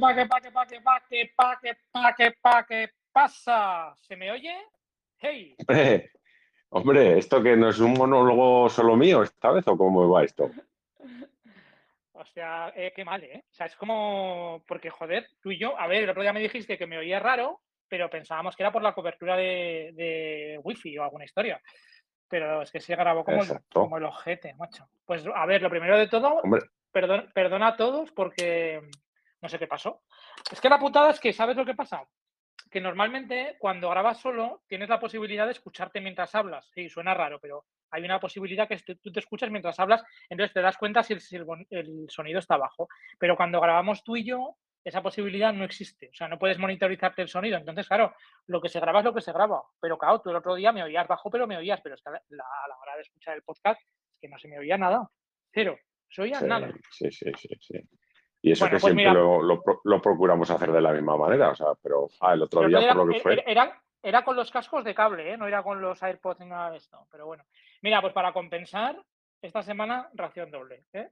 pa, que pa, que pa, que pa, que pa, que pa, que pa, que pasa. ¿Se me oye? Hey. Hombre, hombre, ¿esto que no es un monólogo solo mío esta vez o cómo va esto? O sea, eh, qué mal, ¿eh? O sea, es como, porque joder, tú y yo, a ver, el otro día me dijiste que me oía raro, pero pensábamos que era por la cobertura de, de wifi o alguna historia. Pero es que se grabó como, el, como el ojete, macho. Pues a ver, lo primero de todo, Hombre, perdón, perdona a todos porque no sé qué pasó. Es que la putada es que, ¿sabes lo que pasa? Que normalmente cuando grabas solo tienes la posibilidad de escucharte mientras hablas. Sí, suena raro, pero hay una posibilidad que tú te escuchas mientras hablas, entonces te das cuenta si el, si el bon- el sonido está bajo. Pero cuando grabamos tú y yo, esa posibilidad no existe. O sea, no puedes monitorizarte el sonido. Entonces, claro, lo que se graba es lo que se graba. Pero claro, tú el otro día me oías bajo, pero me oías. Pero es que a la, a la hora de escuchar el podcast, es que no se me oía nada. Cero. Se oía sí, nada. sí, sí, sí, sí. Y eso Bueno, que pues siempre lo, lo pro- lo procuramos hacer de la misma manera, o sea, pero ah, el otro Pero día era, por lo que era- fue, era- era con los cascos de cable, ¿eh? no era con los AirPods ni nada de esto. Pero bueno, mira, pues para compensar, esta semana ración doble. ¿eh?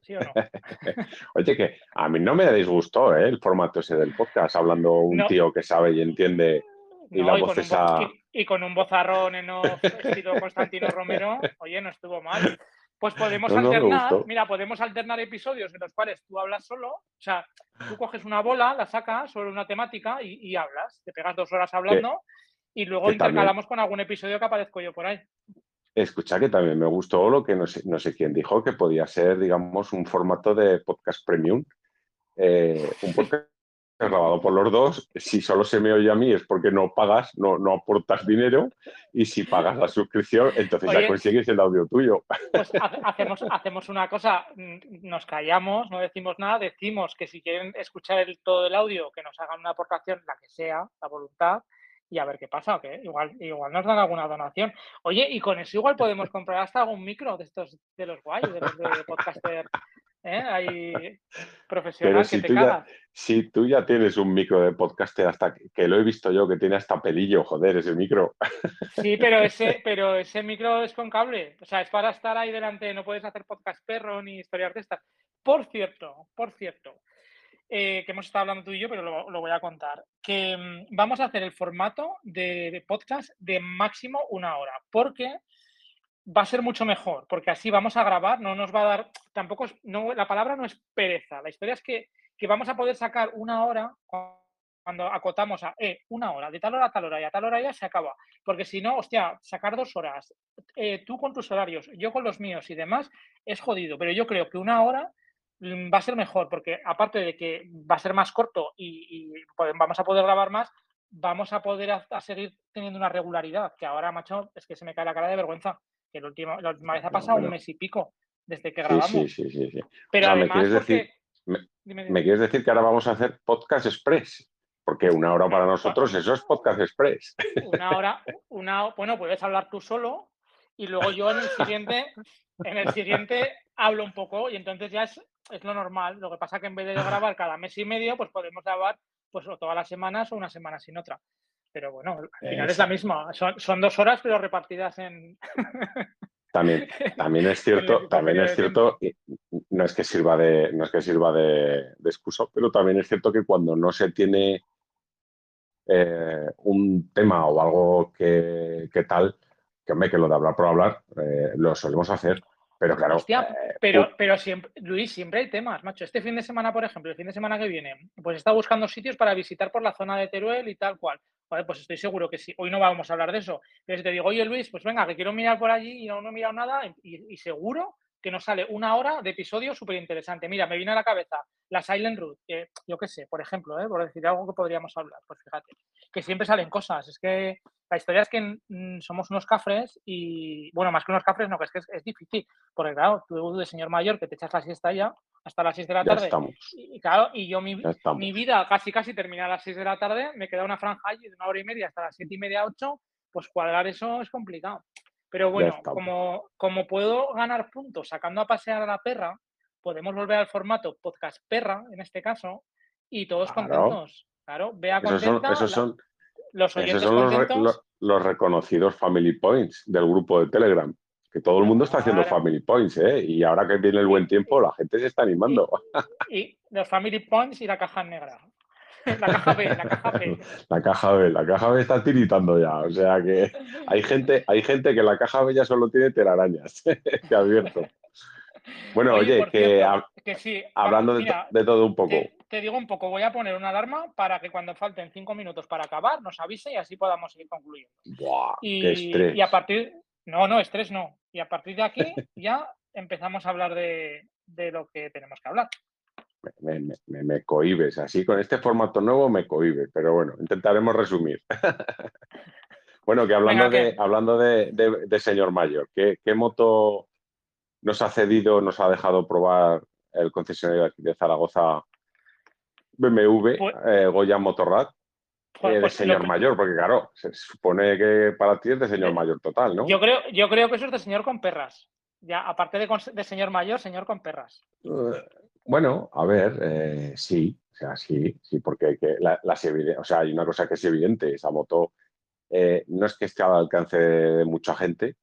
¿Sí o no? oye, que a mí no me disgustó ¿eh? el formato ese del podcast, hablando un No. tío que sabe y entiende y la y, voz esa- voz- y- y con un vozarrón en off estilo Constantino Romero, oye, no estuvo mal. Pues podemos No, no, me alternar, mira, podemos alternar episodios en los cuales tú hablas solo, o sea, tú coges una bola, la sacas sobre una temática y, y hablas, te pegas dos horas hablando y luego también- intercalamos con algún episodio que aparezco yo por ahí. Escucha que también me gustó lo que no sé, no sé quién dijo, que podía ser, digamos, un formato de podcast premium. Eh, un podcast grabado por los dos. Si solo se me oye a mí es porque no pagas, no, no aportas dinero. Y si pagas la suscripción, entonces Oye. ya consigues el audio tuyo. Pues ha- hacemos, hacemos una cosa, nos callamos, no decimos nada, decimos que si quieren escuchar el, todo el audio, que nos hagan una aportación, la que sea, la voluntad, y a ver qué pasa, ¿o qué? Igual, igual nos dan alguna donación. Oye, y con eso igual podemos comprar hasta algún micro de estos, de los guays, de los de podcaster, ¿eh? Ahí profesional Pero que si te tú, ya, si tú ya tienes un micro de podcaster, hasta que, que lo he visto yo, que tiene hasta pelillo, joder, ese micro. Sí, pero ese, pero ese micro es con cable. O sea, es para estar ahí delante. No puedes hacer podcast perro ni historias de estas. Por cierto, por cierto, eh, que hemos estado hablando tú y yo, pero lo, lo voy a contar. Que mm, vamos a hacer el formato de, de podcast de máximo una hora. Porque va a ser mucho mejor. Porque así vamos a grabar, no nos va a dar. Tampoco no, la palabra no es pereza. La historia es que, que vamos a poder sacar una hora cuando acotamos a eh, una hora, de tal hora a tal hora y a tal hora ya se acaba. Porque si no, hostia, sacar dos horas, eh, tú con tus horarios, yo con los míos y demás, es jodido. Pero yo creo que una hora mm, va a ser mejor, porque aparte de que va a ser más corto y, vamos a poder grabar más, vamos a poder a seguir teniendo una regularidad, que ahora, macho, es que se me cae la cara de vergüenza. Que el último, la última vez ha pasado un mes y pico desde que grabamos. sí, sí, sí. Pero ¿me quieres porque... decir- me- Dime, dime. ¿Me quieres decir que ahora vamos a hacer podcast express? Porque una hora para nosotros eso es podcast express. una hora, una, bueno, puedes hablar tú solo y luego yo en el siguiente, en el siguiente hablo un poco y entonces ya es, es lo normal. Lo que pasa que en vez de grabar cada mes y medio, pues podemos grabar pues o todas las semanas o una semana sin otra. Pero bueno, al final es la misma. Son, son dos horas, pero repartidas en. También, también es cierto, también es cierto, no es que sirva de, no es que sirva de, de excusa, pero también es cierto que cuando no se tiene eh, un tema o algo que, que tal, que hombre, que lo de hablar por hablar, eh, lo solemos hacer. Pero claro, Hostia, eh, Pero, pero siempre, Luis, siempre hay temas, macho. Este fin de semana, por ejemplo, el fin de semana que viene, pues estado buscando sitios para visitar por la zona de Teruel y tal cual. Pues estoy seguro que sí. Hoy no vamos a hablar de eso. Pero si te digo, oye Luis, pues venga, que quiero mirar por allí y no, he mirado nada, y, y seguro que nos sale una hora de episodio súper interesante. Mira, me viene a la cabeza la Silent Root, que yo qué sé, por ejemplo, ¿eh? por decir algo que podríamos hablar, pues fíjate, que siempre salen cosas. Es que la historia es que mm, somos unos cafres y, bueno, más que unos cafres, no, que es que es, es difícil, porque claro, tú de señor mayor que te echas la siesta ya hasta las 6 de la ya tarde. estamos, Y, claro, y yo mi, mi vida casi casi termina a las 6 de la tarde, me queda una franja allí de una hora y media hasta las 7 y media, 8, pues cuadrar eso es complicado. Pero bueno, como, como puedo ganar puntos sacando a pasear a la perra, podemos volver al formato podcast perra, en este caso, y todos Claro. contentos. Claro, vea Esos son, la- los esos oyentes son los, re- contentos. lo- los reconocidos family points del grupo de Telegram, que todo el mundo está haciendo Family Points, ¿eh? Y ahora que viene el buen tiempo, la gente se está animando. Y, los Family Points y la caja negra. La caja B, la caja B. La caja B, la caja B está tiritando ya. O sea que hay gente, hay gente que la caja B ya solo tiene telarañas. Te advierto. Bueno, oye, que, sí, hablando de, todo un poco. Te, digo un poco, voy a poner una alarma para que cuando falten cinco minutos para acabar nos avise y así podamos seguir concluyendo. y, qué estrés. y a partir, no, no, estrés no. Y a partir de aquí ya empezamos a hablar de, lo que tenemos que hablar. Me, me, cohibes, así con este formato nuevo me cohibes, pero bueno, intentaremos resumir. bueno, que hablando, de, hablando de, señor mayor, ¿qué, moto nos ha cedido, nos ha dejado probar el concesionario de Zaragoza BMW, pues eh, Goya Motorrad? Pues, de pues señor mayor, porque claro, se supone que para ti es de señor mayor total, ¿no? Yo creo, yo creo que eso es de señor con perras. Ya, aparte de, señor mayor, señor con perras. Eh, bueno, a ver, eh, sí, o sea, sí, sí, porque la, o sea, hay una cosa que es evidente, esa moto eh, no es que esté al alcance de mucha gente,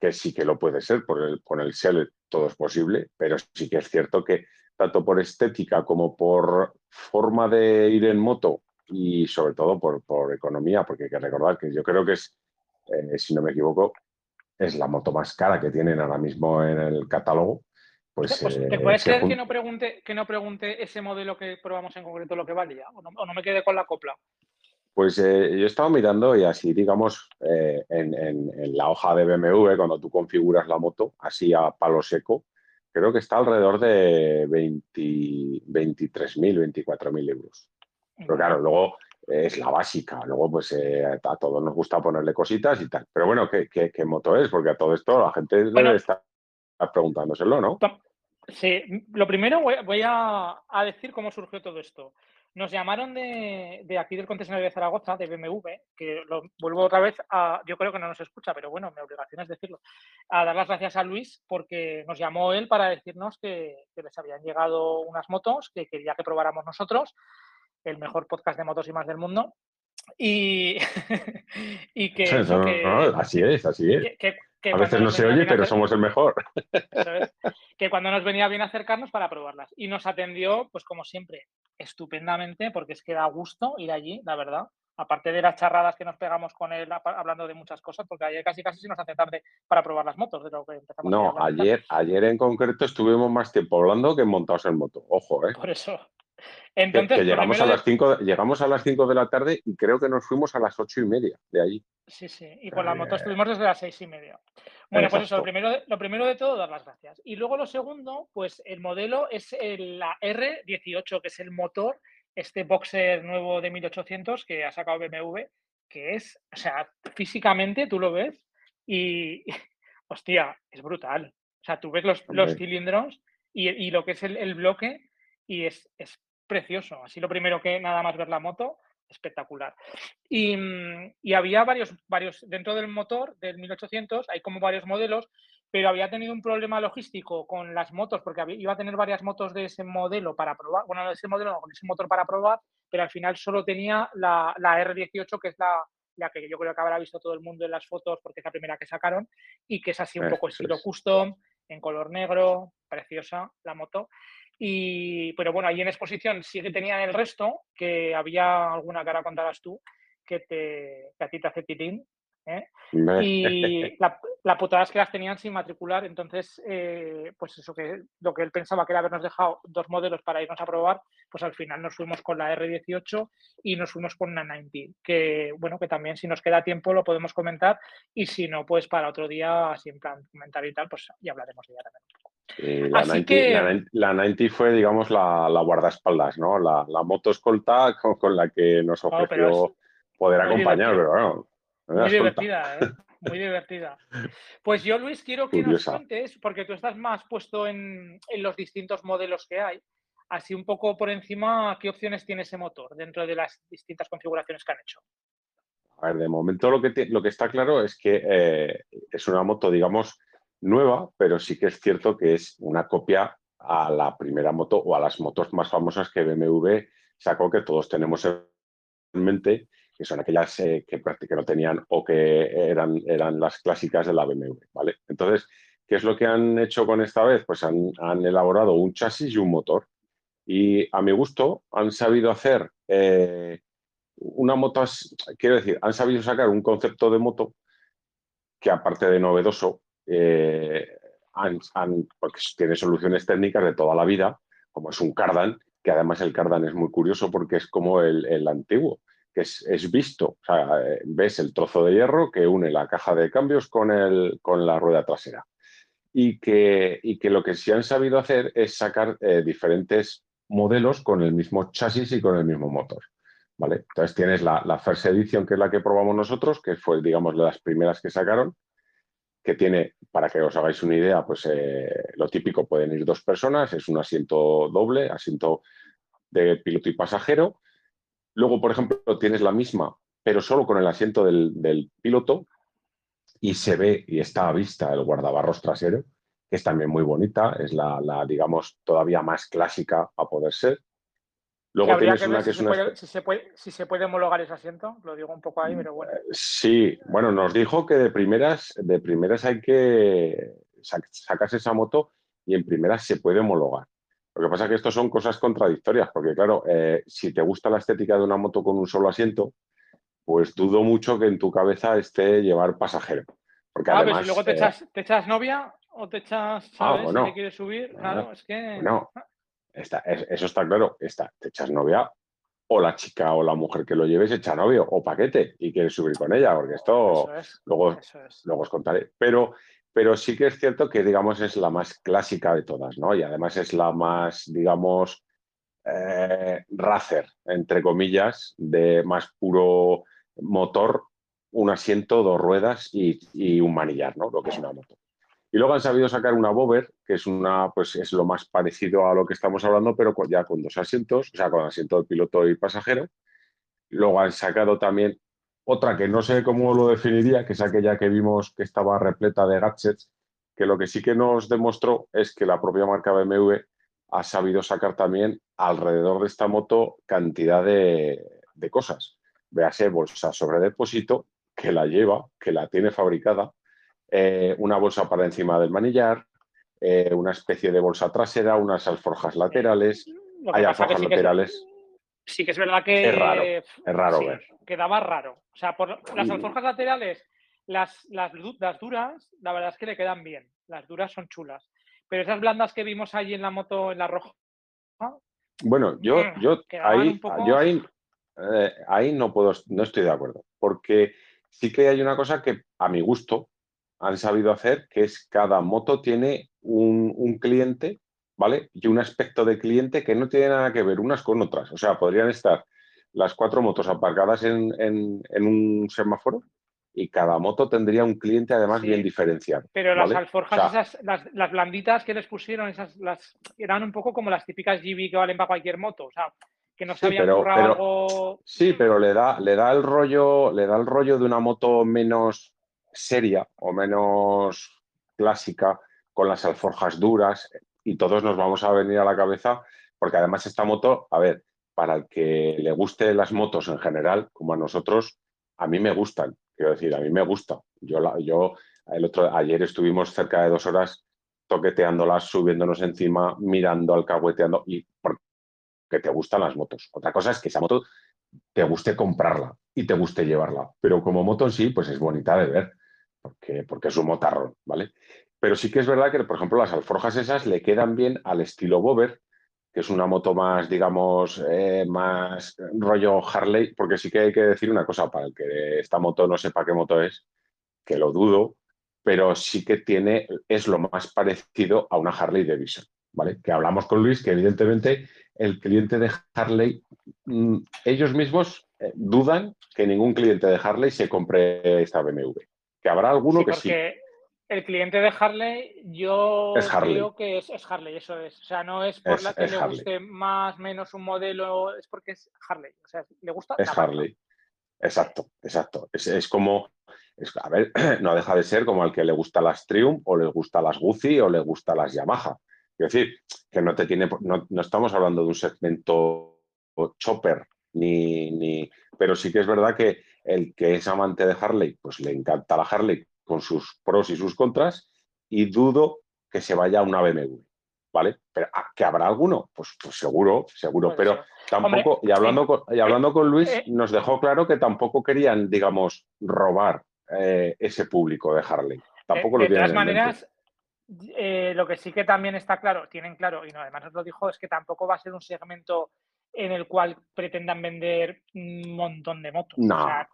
que sí que lo puede ser, por el, con el SEL todo es posible, pero sí que es cierto que tanto por estética como por forma de ir en moto y sobre todo por, economía, porque hay que recordar que yo creo que es, eh, si no me equivoco, es la moto más cara que tienen ahora mismo en el catálogo. Pues, pues ¿Te puede ser que no, pregunte, que no pregunte ese modelo que probamos en concreto lo que valía? ¿O no, me quede con la copla? Pues eh, yo he estado mirando y así, digamos, eh, en, la hoja de BMW, cuando tú configuras la moto, así a palo seco, creo que está alrededor de 23.000, 24.000 euros. Pero claro, luego es la básica. Luego, pues eh, a todos nos gusta ponerle cositas y tal. Pero bueno, ¿qué, qué, moto es? Porque a todo esto la gente debe estar preguntándoselo, ¿no? Sí, lo primero voy, a, decir cómo surgió todo esto. Nos llamaron de, aquí del concesionario de Zaragoza, de BMW, que lo vuelvo otra vez a, yo creo que no nos escucha, pero bueno, mi obligación es decirlo, a dar las gracias a Luis porque nos llamó él para decirnos que, que les habían llegado unas motos que quería que probáramos nosotros el mejor podcast de motos y más del mundo. Y, y que, Así es, así es. a veces no se oye, pero somos el mejor. que cuando nos venía bien acercarnos para probarlas. Y nos atendió, pues como siempre, estupendamente, porque es que da gusto ir allí, la verdad. Aparte de las charradas que nos pegamos con él hablando de muchas cosas, porque ayer casi casi se nos hace tarde para probar las motos. De lo que empezamos no, ayer, ayer en concreto estuvimos más tiempo hablando que montados en moto. Ojo, ¿eh? Por eso, entonces, llegamos, a las 5 llegamos a las 5 de la tarde y creo que nos fuimos a las ocho y media de allí. Sí, sí, y por la moto estuvimos desde las seis y media. Bueno, pues eso, lo primero, de, lo primero de todo, dar las gracias. Y luego lo segundo, pues el modelo es la R18, que es el motor, este boxer nuevo de 1800 que ha sacado BMW, que es, o sea, físicamente tú lo ves y, hostia, es brutal. O sea, tú ves los, los cilindros y, lo que es el, bloque y es, es precioso. Así lo primero que nada más ver la moto, espectacular. Y, había varios, varios, dentro del motor del 1800 hay como varios modelos, pero había tenido un problema logístico con las motos, porque iba a tener varias motos de ese modelo para probar, bueno, de ese modelo no, con ese motor para probar, pero al final solo tenía la, R18, que es la, la que yo creo que habrá visto todo el mundo en las fotos, porque es la primera que sacaron, y que es así un poco estilo custom, en color negro, preciosa la moto. Y, pero bueno, ahí en exposición sí que tenían el resto, que había alguna cara contabas tú, que, te, que a ti te hace titín. ¿eh? Y la, la, putada es que las tenían sin matricular, entonces, eh, pues eso que lo que él pensaba que era habernos dejado dos modelos para irnos a probar, pues al final nos fuimos con la R18 y nos fuimos con una 90, que bueno, que también si nos queda tiempo lo podemos comentar y si no, pues para otro día, así en plan comentar y tal, pues ya hablaremos de ella también la, 90, fue, digamos, la, guardaespaldas, ¿no? La, moto escolta con, la que nos ofreció poder acompañar, pero bueno. Muy divertida, ¿eh? Muy divertida. Pues yo, Luis, quiero que nos cuentes, porque tú estás más puesto en, los distintos modelos que hay, así un poco por encima, ¿qué opciones tiene ese motor dentro de las distintas configuraciones que han hecho? A ver, de momento lo que, lo que está claro es que eh, es una moto, digamos, nueva, pero sí que es cierto que es una copia a la primera moto o a las motos más famosas que BMW sacó, que todos tenemos en mente, que son aquellas eh, que prácticamente no tenían o que eran, eran las clásicas de la BMW, ¿vale? Entonces, ¿qué es lo que han hecho con esta vez? Pues han, elaborado un chasis y un motor. Y a mi gusto han sabido hacer eh, una moto, quiero decir, han sabido sacar un concepto de moto que aparte de novedoso, eh, porque tiene soluciones técnicas de toda la vida, como es un cardan, que además el cardan es muy curioso porque es como el, antiguo, que es, visto, o sea, ves el trozo de hierro que une la caja de cambios con, el, con la rueda trasera. Y que, y que, lo que sí han sabido hacer es sacar eh, diferentes modelos con el mismo chasis y con el mismo motor. ¿vale? Entonces tienes la, la First Edition, que es la que probamos nosotros, que fue, digamos, de las primeras que sacaron, que tiene, para que os hagáis una idea, pues eh, lo típico, pueden ir dos personas, es un asiento doble, asiento de piloto y pasajero. Luego, por ejemplo, tienes la misma, pero solo con el asiento del, piloto y se ve y está a vista el guardabarros trasero, que es también muy bonita, es la, la digamos, todavía más clásica a poder ser. Luego tienes una que si es una... Puede, si, se puede, si se puede homologar ese asiento, lo digo un poco ahí, pero bueno. Sí, bueno, nos dijo que de primeras, de primeras hay que sacas esa moto y en primeras se puede homologar. Lo que pasa es que esto son cosas contradictorias, porque claro, eh, si te gusta la estética de una moto con un solo asiento, pues dudo mucho que en tu cabeza esté llevar pasajero. Porque ah, además, si luego te, eh, echas, te echas novia o te echas, ah, ¿sabes? si te quieres subir, claro, es que... No, eso está claro, está, te echas novia o la chica o la mujer que lo lleves echa novio o paquete y quieres subir con ella, porque esto luego, luego os contaré. Pero, pero sí que es cierto que, digamos, es la más clásica de todas, ¿no? Y además es la más, digamos, eh, racer, entre comillas, de más puro motor, un asiento, dos ruedas y, y un manillar, ¿no? Lo que es una moto. Y luego han sabido sacar una Bover, que es una, pues es lo más parecido a lo que estamos hablando, pero ya con dos asientos, o sea, con asiento de piloto y pasajero. Luego han sacado también otra que no sé cómo lo definiría, que es aquella que vimos que estaba repleta de gadgets, que lo que sí que nos demostró es que la propia marca BMW ha sabido sacar también alrededor de esta moto cantidad de, de cosas. Véase bolsa sobre depósito, que la lleva, que la tiene fabricada, eh, una bolsa para encima del manillar, eh, una especie de bolsa trasera, unas alforjas laterales. Hay alforjas laterales. sí que es verdad que. Es raro, es raro ver. Quedaba raro. O sea, por las alforjas laterales, las, las, duras, la verdad es que le quedan bien. Las duras son chulas. Pero esas blandas que vimos allí en la moto, en la roja. Bueno, yo, mm, yo ahí, yo ahí, eh, ahí no puedo, no estoy de acuerdo. Porque sí que hay una cosa que, a mi gusto, han sabido hacer, que es cada moto tiene un, cliente, ¿vale? Y un aspecto de cliente que no tiene nada que ver unas con otras. O sea, podrían estar las cuatro motos aparcadas en, un semáforo y cada moto tendría un cliente además bien diferenciado. Pero las alforjas, esas, las, blanditas que les pusieron, esas las eran un poco como las típicas GB que valen para cualquier moto. O sea, que no se habían algo. Sí, pero le da, le da el rollo, le da el rollo de una moto menos seria o menos clásica, con las alforjas duras, y todos nos vamos a venir a la cabeza, porque además esta moto, a ver, para el que le guste las motos en general, como a nosotros, a mí me gustan, quiero decir, a mí me gusta. Yo, la, yo el otro, ayer estuvimos cerca de dos horas toqueteándolas, subiéndonos encima, mirando, alcahueteando, y porque te gustan las motos. Otra cosa es que esa moto te guste comprarla y te guste llevarla, pero como moto en sí, pues es bonita de ver porque, es un motarrón, ¿vale? Pero sí que es verdad que, por ejemplo, las alforjas esas le quedan bien al estilo Bober, que es una moto más, digamos, eh, más rollo Harley, porque sí que hay que decir una cosa, para el que esta moto no sepa qué moto es, que lo dudo, pero sí que tiene, es lo más parecido a una Harley Davidson, ¿vale? Que hablamos con Luis, que evidentemente el cliente de Harley, mm, ellos mismos eh, dudan que ningún cliente de Harley se compre esta BMW que habrá alguno que sí. El cliente de Harley, yo creo que es, Harley, eso es. O sea, no es por la que le guste más menos un modelo, es porque es Harley. O sea, le gusta. Es Harley. Exacto, exacto. Es, como, a ver, no deja de ser como al que le gusta las Triumph o le gusta las Guzzi o le gusta las Yamaha. Es decir, que no te tiene, no, no estamos hablando de un segmento chopper ni, ni... Pero sí que es verdad que el que es amante de Harley, pues le encanta la Harley con sus pros y sus contras y dudo que se vaya a una BMW. ¿Vale? Pero que habrá alguno, pues, pues seguro, seguro. pero tampoco, y hablando, con, y hablando con Luis, eh, nos dejó claro que tampoco querían, digamos, robar eh, ese público de Harley. Tampoco de, lo de todas maneras, eh, lo que sí que también está claro, tienen claro, y no, además nos lo dijo, es que tampoco va a ser un segmento en el cual pretendan vender un montón de motos.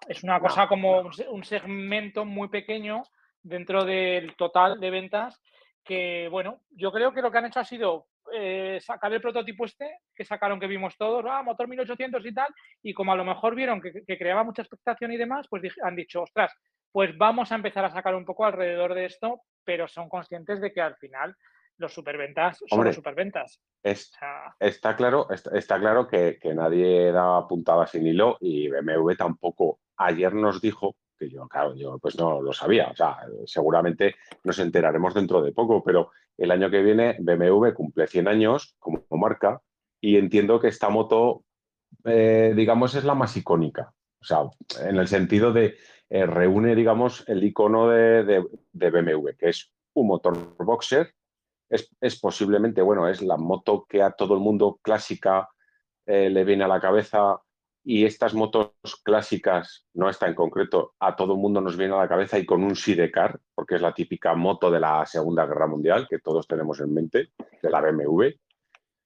es una cosa como un segmento muy pequeño dentro del total de ventas que, bueno, yo creo que lo que han hecho ha sido eh, sacar el prototipo este, que sacaron que vimos todos, ah, motor 1800 y tal, y como a lo mejor vieron que, creaba mucha expectación y demás, pues han dicho, ostras, pues vamos a empezar a sacar un poco alrededor de esto, pero son conscientes de que al final los superventas son los superventas. está claro, está, claro que, nadie da puntada sin hilo y BMW tampoco. Ayer nos dijo, que yo, claro, yo pues no lo sabía, o sea, seguramente nos enteraremos dentro de poco, pero el año que viene BMW cumple 100 años como marca y entiendo que esta moto, eh, digamos, es la más icónica. O sea, en el sentido de eh, reúne, digamos, el icono de, BMW, que es un motor boxer. Es, posiblemente, bueno, es la moto que a todo el mundo clásica eh, le viene a la cabeza y estas motos clásicas, no esta en concreto, a todo el mundo nos viene a la cabeza y con un sidecar, porque es la típica moto de la Segunda Guerra Mundial que todos tenemos en mente, de la BMW.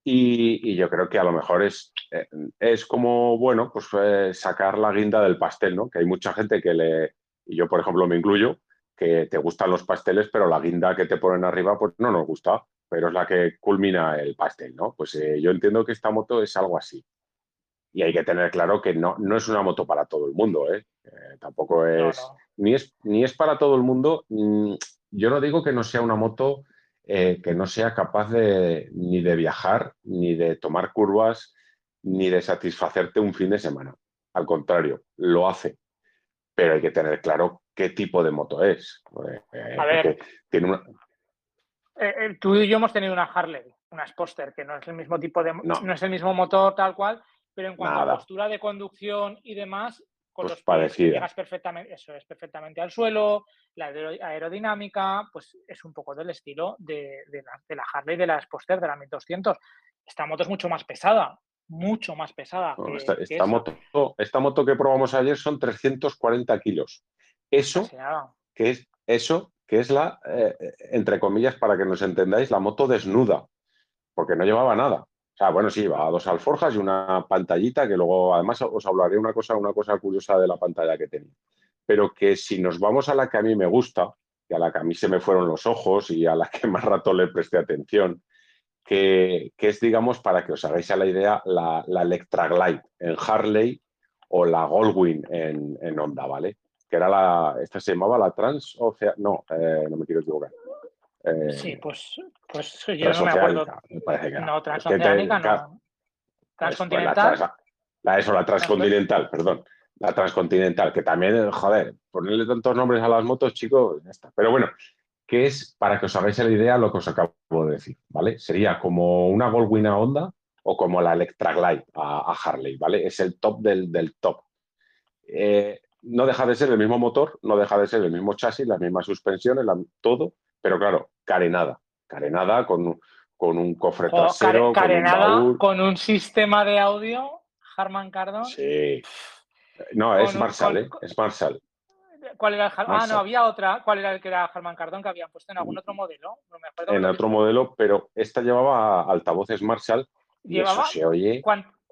Y, yo creo que a lo mejor es, eh, es como, bueno, pues eh, sacar la guinda del pastel, ¿no? Que hay mucha gente que le, y yo por ejemplo me incluyo, que te gustan los pasteles, pero la guinda que te ponen arriba pues no nos gusta, pero es la que culmina el pastel, ¿no? Pues eh, yo entiendo que esta moto es algo así. Y hay que tener claro que no, no es una moto para todo el mundo, ¿eh? tampoco es, Ni es, ni es para todo el mundo. Mm, yo no digo que no sea una moto eh, que no sea capaz de, ni de viajar, ni de tomar curvas, ni de satisfacerte un fin de semana. Al contrario, lo hace. Pero hay que tener claro qué tipo de moto es. Eh, a ver, tiene eh, tú y yo hemos tenido una Harley, una Sposter, que no es el mismo tipo de... No, es el mismo motor tal cual, pero en cuanto a postura de conducción y demás, con pues los llegas perfectamente, eso es perfectamente al suelo, la aerodinámica, pues es un poco del estilo de, la, de la, Harley de la Sposter de la 1200. Esta moto es mucho más pesada, mucho más pesada. esta, moto, esta moto que probamos ayer son 340 kilos. Eso, que es, eso que es la, eh, entre comillas, para que nos entendáis, la moto desnuda, porque no llevaba nada. O sea, bueno, sí, va a dos alforjas y una pantallita que luego, además, os hablaré una cosa, una cosa curiosa de la pantalla que tenía. Pero que si nos vamos a la que a mí me gusta, y a la que a mí se me fueron los ojos y a la que más rato le presté atención, que, es, digamos, para que os hagáis a la idea, la, la Electra Glide en Harley o la Goldwing en, en Honda, ¿vale? Que era la, esta se llamaba la Trans, o sea, no, eh, no me quiero equivocar. Eh, sí, pues, pues yo no me acuerdo. no, transoceánica no. Transcontinental. la, eso, la transcontinental, perdón. La transcontinental, que también, joder, ponerle tantos nombres a las motos, chicos, ya está. Pero bueno, que es, para que os hagáis la idea, lo que os acabo de decir, ¿vale? Sería como una Goldwing a Honda o como la Electra Glide a, Harley, ¿vale? Es el top del, del top. Eh, no deja de ser el mismo motor, no deja de ser el mismo chasis, las mismas suspensiones, todo, pero claro, carenada, carenada con, con un cofre trasero, carenada, con un, con un sistema de audio, Harman Kardon. Sí. No, es Marshall, ¿eh? Es Marshall. ¿Cuál era el Ah, no, había otra. ¿Cuál era el que era Harman Kardon que habían puesto en algún otro modelo? en otro modelo, pero esta llevaba altavoces Marshall. Y eso se oye.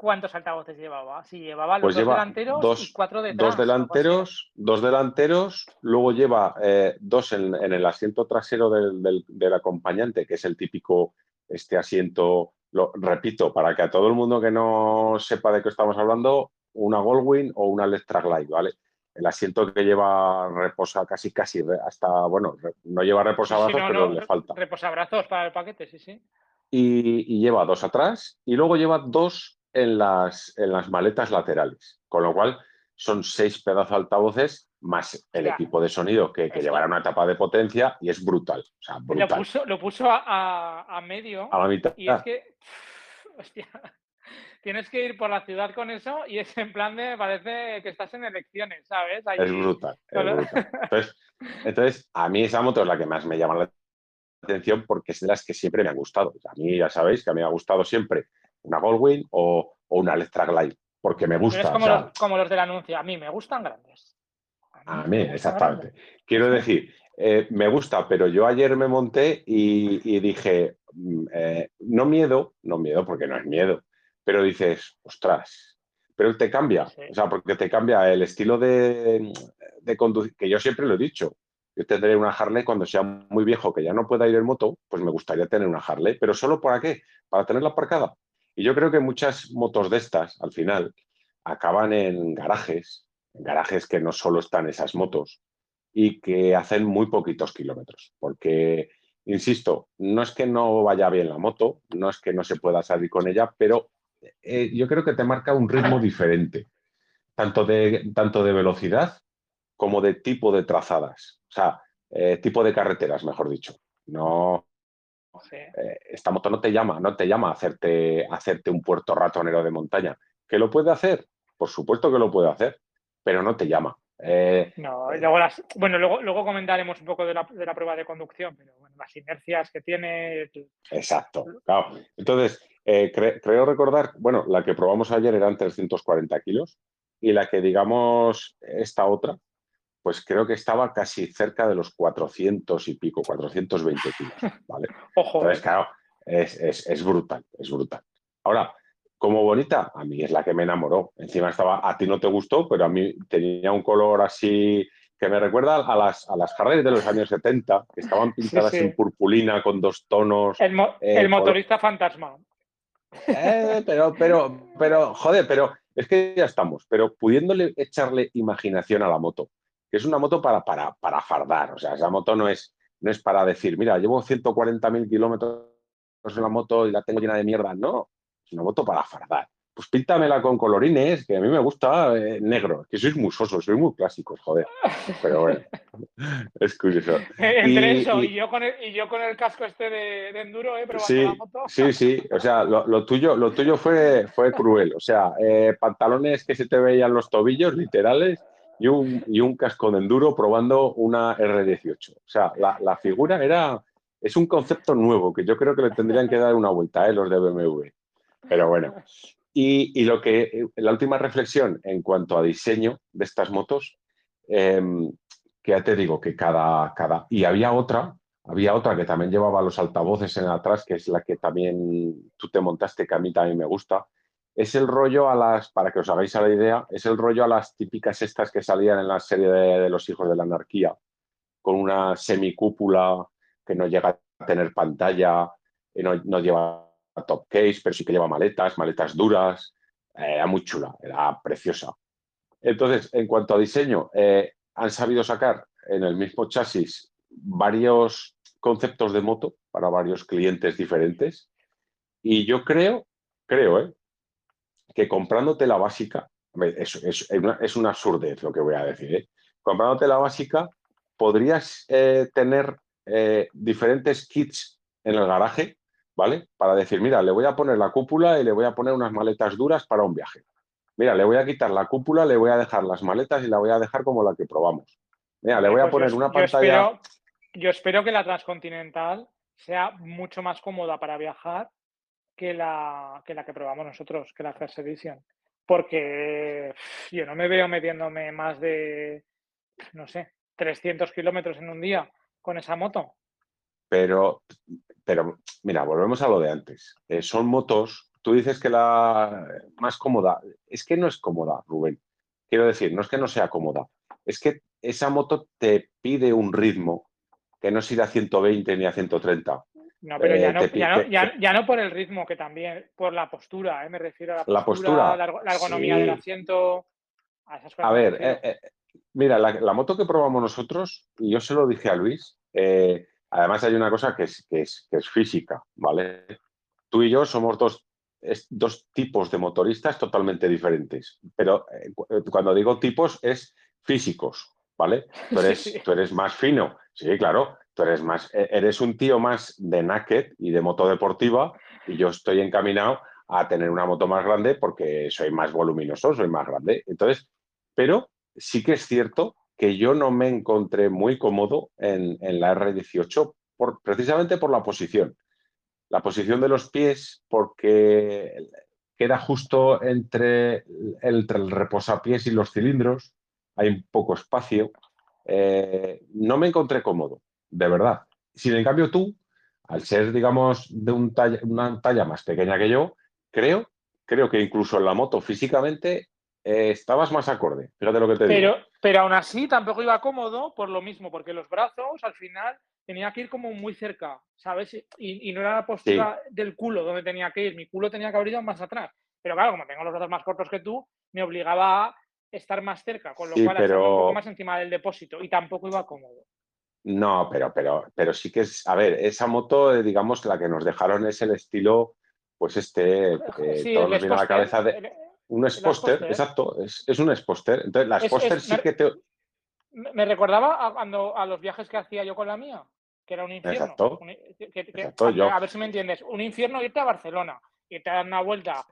¿Cuántos altavoces llevaba? Sí, llevaba los pues dos delanteros y cuatro detrás. Dos delanteros, dos delanteros, luego lleva eh, dos en, el asiento trasero del, acompañante, que es el típico este asiento, lo repito, para que a todo el mundo que no sepa de qué estamos hablando, una Goldwing o una Electra Glide, ¿vale? El asiento que lleva reposa casi, casi, hasta, bueno, no lleva reposabrazos, pero le falta. Reposabrazos para el paquete, sí, sí. y, lleva dos atrás y luego lleva dos en las, en las maletas laterales, con lo cual son seis pedazos de altavoces más el equipo de sonido que, que llevará una etapa de potencia y es brutal. Lo puso, lo puso a, a, medio. A la mitad. Y es que. Hostia. tienes que ir por la ciudad con eso y es en plan de, parece que estás en elecciones, ¿sabes? es brutal. Entonces, entonces, a mí esa moto es la que más me llama la atención porque es de las que siempre me han gustado. A mí ya sabéis que a mí me ha gustado siempre una Goldwing o, o una Electra Glide, porque me gusta. es como, los, como, los, del anuncio, a mí me gustan grandes. A mí, exactamente. Quiero decir, eh, me gusta, pero yo ayer me monté y, dije, mm, eh, no miedo, no miedo porque no es miedo, pero dices, ostras, pero te cambia, o sea, porque te cambia el estilo de, de conducir, que yo siempre lo he dicho, yo tendré una Harley cuando sea muy viejo, que ya no pueda ir en moto, pues me gustaría tener una Harley, pero solo para qué? Para tenerla aparcada. Y yo creo que muchas motos de estas, al final, acaban en garajes, en garajes que no solo están esas motos y que hacen muy poquitos kilómetros. Porque, insisto, no es que no vaya bien la moto, no es que no se pueda salir con ella, pero eh, yo creo que te marca un ritmo diferente, tanto de, tanto de velocidad como de tipo de trazadas, o sea, eh, tipo de carreteras, mejor dicho. No, eh, esta moto no te llama, no te llama a hacerte, hacerte un puerto ratonero de montaña. ¿Que lo puede hacer? Por supuesto que lo puede hacer, pero no te llama. Eh, no, luego bueno, luego, luego comentaremos un poco de la, prueba de conducción, pero bueno, las inercias que tiene. Exacto, claro. Entonces, creo recordar, bueno, la que probamos ayer eran 340 kilos y la que digamos esta otra, pues creo que estaba casi cerca de los 400 y pico, 420 kilos, ¿vale? Ojo. Entonces, eh. claro, es, brutal, es brutal. Ahora, como bonita, a mí es la que me enamoró. Encima estaba, a ti no te gustó, pero a mí tenía un color así que me recuerda a las, a las Harley de los años 70, que estaban pintadas en purpulina con dos tonos. El, eh, motorista fantasma. Eh, pero, pero, pero, joder, pero es que ya estamos, pero pudiéndole echarle imaginación a la moto que es una moto para, para, para fardar. O sea, esa moto no es, no es para decir, mira, llevo 140.000 kilómetros en la moto y la tengo llena de mierda. No, es una moto para fardar. Pues píntamela con colorines, que a mí me gusta eh, negro. Que sois muy sosos, sois muy clásicos, joder. Pero bueno, es curioso. Entre eso y, yo con el, y yo con el casco este de, enduro, ¿eh? sí, la moto. Sí, sí. O sea, lo, tuyo, lo tuyo fue, fue cruel. O sea, eh, pantalones que se te veían los tobillos, literales, y un, casco de enduro probando una R18. O sea, la, figura era, es un concepto nuevo que yo creo que le tendrían que dar una vuelta, ¿eh? los de BMW. Pero bueno. Y, lo que, la última reflexión en cuanto a diseño de estas motos, em, que ya te digo que cada, cada, y había otra, había otra que también llevaba los altavoces en atrás, que es la que también tú te montaste, que a mí también me gusta, es el rollo a las, para que os hagáis a la idea, es el rollo a las típicas estas que salían en la serie de, los hijos de la anarquía, con una semicúpula que no llega a tener pantalla, no, no lleva top case, pero sí que lleva maletas, maletas duras, eh, era muy chula, era preciosa. Entonces, en cuanto a diseño, eh, han sabido sacar en el mismo chasis varios conceptos de moto para varios clientes diferentes. Y yo creo, creo, ¿eh? Que comprándote la básica, es, es, una, es una absurdez lo que voy a decir, ¿eh? comprándote la básica, podrías eh, tener eh, diferentes kits en el garaje, ¿vale? Para decir, mira, le voy a poner la cúpula y le voy a poner unas maletas duras para un viaje. Mira, le voy a quitar la cúpula, le voy a dejar las maletas y la voy a dejar como la que probamos. Mira, le voy a pues poner una pantalla. yo espero que la transcontinental sea mucho más cómoda para viajar que la que, la que probamos nosotros, que la First Edition. Porque yo no me veo metiéndome más de, no sé, 300 kilómetros en un día con esa moto. Pero, pero mira, volvemos a lo de antes. Eh, son motos, tú dices que la más cómoda, es que no es cómoda, Rubén. Quiero decir, no es que no sea cómoda, es que esa moto te pide un ritmo que no es ir a 120 ni a 130. No, pero ya, eh, no, ya, no, por el ritmo, que también por la postura, ¿eh? me refiero a la postura, la, ergonomía del asiento. A, esas cosas a ver, eh, mira, la, moto que probamos nosotros, y yo se lo dije a Luis, además hay una cosa que es, que es, que es física, ¿vale? Tú y yo somos dos, dos tipos de motoristas totalmente diferentes, pero cuando digo tipos es físicos, ¿vale? Tú eres, tú eres más fino, sí, claro, tú eres más, e-, eres un tío más de naked y de moto deportiva y yo estoy encaminado a tener una moto más grande porque soy más voluminoso, soy más grande. Entonces, pero sí que es cierto que yo no me encontré muy cómodo en, la R18 por, precisamente por la posición. La posición de los pies, porque queda justo entre, el reposapiés y los cilindros, hay un poco espacio. Eh, no me encontré cómodo, de verdad. Sin en cambio tú, al ser, digamos, de un una talla más pequeña que yo, creo, creo que incluso en la moto físicamente eh, estabas más acorde. Fíjate lo que te pero, digo. Pero aún así tampoco iba cómodo por lo mismo, porque los brazos al final tenía que ir como muy cerca, ¿sabes? Y, no era la postura del culo donde tenía que ir, mi culo tenía que haber ido más atrás. Pero claro, como tengo los brazos más cortos que tú, me obligaba a estar más cerca, con lo cual pero... un poco más encima del depósito y tampoco iba cómodo. No, pero, pero, pero sí que es, a ver, esa moto, eh, digamos, la que nos dejaron es el estilo, pues este, que todos nos viene a la cabeza de... Un exposter, exacto, es, es, un exposter. Entonces, la exposter sí que te... Me recordaba a, cuando, a los viajes que hacía yo con la mía, que era un infierno. Exacto. a, ver si me entiendes. Un infierno irte a Barcelona, y te dar una vuelta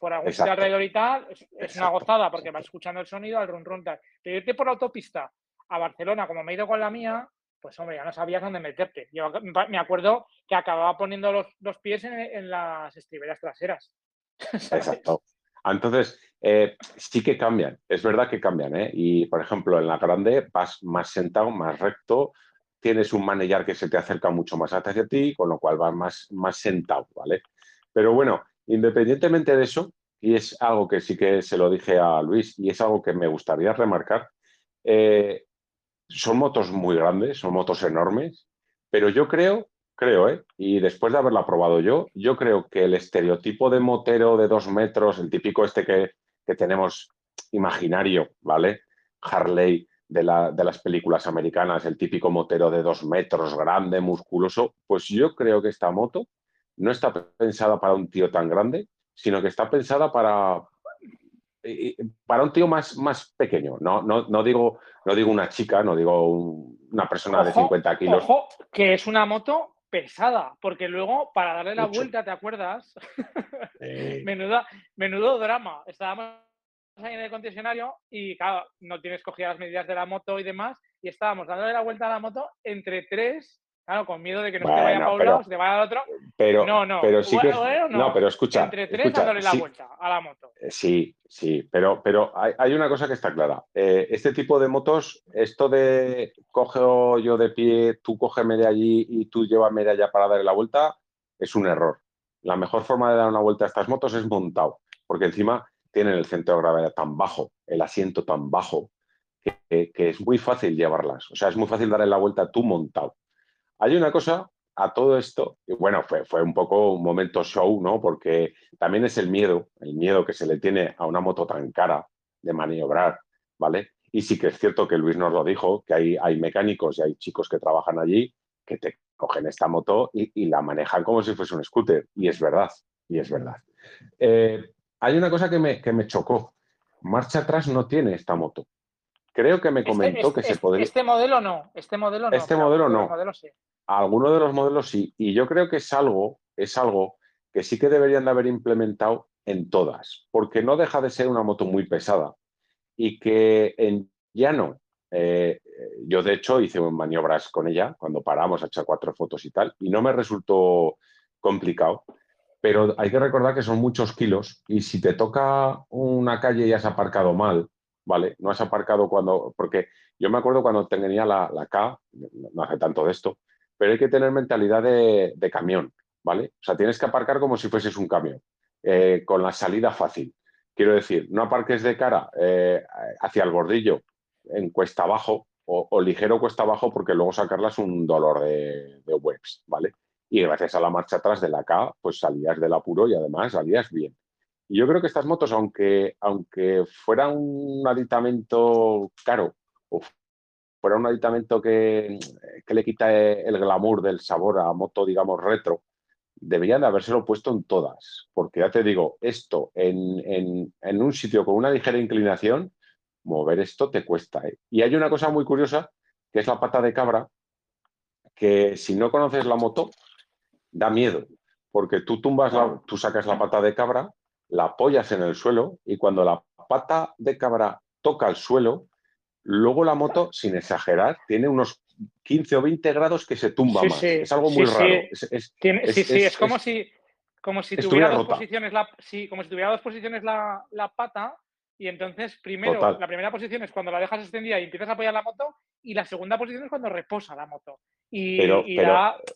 por, algún sitio alrededor y tal, es, una gozada porque vas escuchando el sonido, al run run tal. Pero irte por la autopista a Barcelona, como me he ido con la mía, pues hombre, ya no sabías dónde meterte. Yo me acuerdo que acababa poniendo los, los pies en, las estriberas traseras. Exacto. Entonces, eh, sí que cambian, es verdad que cambian, ¿eh? Y, por ejemplo, en la grande vas más sentado, más recto, tienes un manillar que se te acerca mucho más hacia ti, con lo cual vas más, más sentado, ¿vale? Pero bueno, independientemente de eso, y es algo que sí que se lo dije a Luis y es algo que me gustaría remarcar, eh, son motos muy grandes, son motos enormes, pero yo creo creo, ¿eh? Y después de haberla probado yo, yo creo que el estereotipo de motero de dos metros, el típico este que, tenemos imaginario, ¿vale? Harley de, de, las películas americanas, el típico motero de dos metros, grande, musculoso, pues yo creo que esta moto no está pensada para un tío tan grande, sino que está pensada para, para un tío más, más pequeño. No, no, no, digo, no digo una chica, no digo una persona de 50 kilos. Ojo, que es una moto pesada, porque luego para darle la vuelta, ¿te acuerdas? menudo drama. Estábamos ahí en el concesionario y claro, no tienes cogidas las medidas de la moto y demás, y estábamos dándole la vuelta a la moto entre tres Claro, con miedo de que no te vaya para un lado, se te vaya al otro. Pero, no, no. Pero sí que, no. pero escucha. Entre tres dándole la vuelta a la moto. Eh, sí, sí, pero, pero hay, una cosa que está clara. Eh, este tipo de motos, esto de cojo yo de pie, tú cógeme de allí y tú llévame de allá para darle la vuelta, es un error. La mejor forma de dar una vuelta a estas motos es montado, porque encima tienen el centro de gravedad tan bajo, el asiento tan bajo, que, que es muy fácil llevarlas. O sea, es muy fácil darle la vuelta tú montado. Hay una cosa a todo esto, y bueno, fue, fue un poco un momento show, ¿no? Porque también es el miedo, el miedo que se le tiene a una moto tan cara de maniobrar, ¿vale? Y sí que es cierto que Luis nos lo dijo, que hay, hay mecánicos y hay chicos que trabajan allí que te cogen esta moto y, la manejan como si fuese un scooter. Y es verdad, y es verdad. Eh, hay una cosa que me, que me chocó. Marcha atrás no tiene esta moto. Creo que me este, comentó que este, se podría. Este modelo no, este modelo no. Este modelo no. Algunos de los modelos sí. Y yo creo que es algo, es algo que sí que deberían de haber implementado en todas, porque no deja de ser una moto muy pesada y que en llano, eh, yo de hecho hice maniobras con ella cuando paramos a echar cuatro fotos y tal, y no me resultó complicado, pero hay que recordar que son muchos kilos y si te toca una calle y has aparcado mal, ¿vale? No has aparcado cuando, porque yo me acuerdo cuando tenía la, la K, no hace tanto de esto, pero hay que tener mentalidad de, camión, ¿vale? O sea, tienes que aparcar como si fueses un camión, eh, con la salida fácil. Quiero decir, no aparques de cara eh, hacia el bordillo en cuesta abajo o, ligero cuesta abajo porque luego sacarlas un dolor de, webs, ¿vale? Y gracias a la marcha atrás de la K, pues salías del apuro y además salías bien. Yo creo que estas motos, aunque, aunque fuera un aditamento caro o fuera un aditamento que, le quita el glamour del sabor a moto, digamos, retro, deberían de habérselo puesto en todas. Porque ya te digo, esto en, un sitio con una ligera inclinación, mover esto te cuesta. ¿eh? Y hay una cosa muy curiosa, que es la pata de cabra, que si no conoces la moto, da miedo. porque tú tumbas, tú sacas la pata de cabra, la apoyas en el suelo y cuando la pata de cabra toca el suelo, luego la moto, sin exagerar, tiene unos 15 o 20 grados que se tumba más. Es algo muy raro. sí, sí, es, como si, como si tuviera dos posiciones, la, sí, como si tuviera dos posiciones la, la pata y entonces, primero, la primera posición es cuando la dejas extendida y empiezas a apoyar la moto, y la segunda posición es cuando reposa la moto. Y,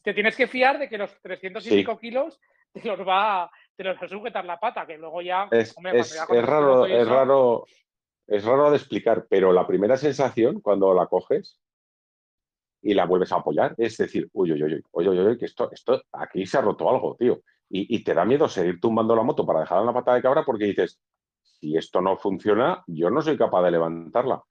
te tienes que fiar de que los 300 y pico kilos te los, va, te los sujetar la pata, que luego ya. Es, raro, es raro. Es raro de explicar, pero la primera sensación cuando la coges y la vuelves a apoyar es decir, uy, uy, uy, uy, uy, uy, que esto, esto, aquí se ha roto algo, tío. Y, y, te da miedo seguir tumbando la moto para dejarla en la pata de cabra porque dices, si esto no funciona, yo no soy capaz de levantarla.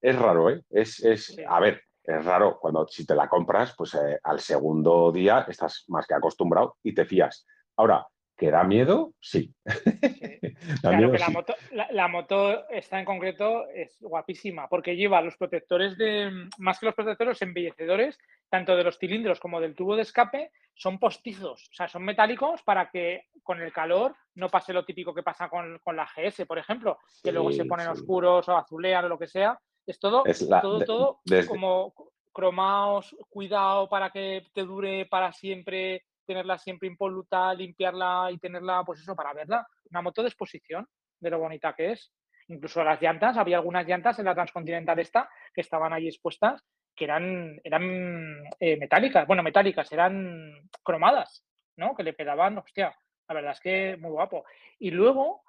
Es raro, ¿eh? Es, es a ver, es raro. Cuando si te la compras, pues eh, al segundo día estás más que acostumbrado y te fías. Ahora, ¿que da miedo? Sí. claro que la, moto, la, moto, esta en concreto es guapísima porque lleva los protectores de, más que los protectores, embellecedores, tanto de los cilindros como del tubo de escape, son postizos, o sea, son metálicos para que con el calor no pase lo típico que pasa con, la GS, por ejemplo, que luego se ponen oscuros o azulean o lo que sea. Es todo, todo, todo como cromados, cuidado para que te dure para siempre, tenerla siempre impoluta, limpiarla y tenerla, pues eso, para verla. Una moto de exposición de lo bonita que es. Incluso las llantas, había algunas llantas en la Transcontinental esta que estaban ahí expuestas que eran, eran eh, metálicas, bueno, metálicas, eran cromadas, ¿no? Que le pegaban, hostia, la verdad es que muy guapo. Y luego,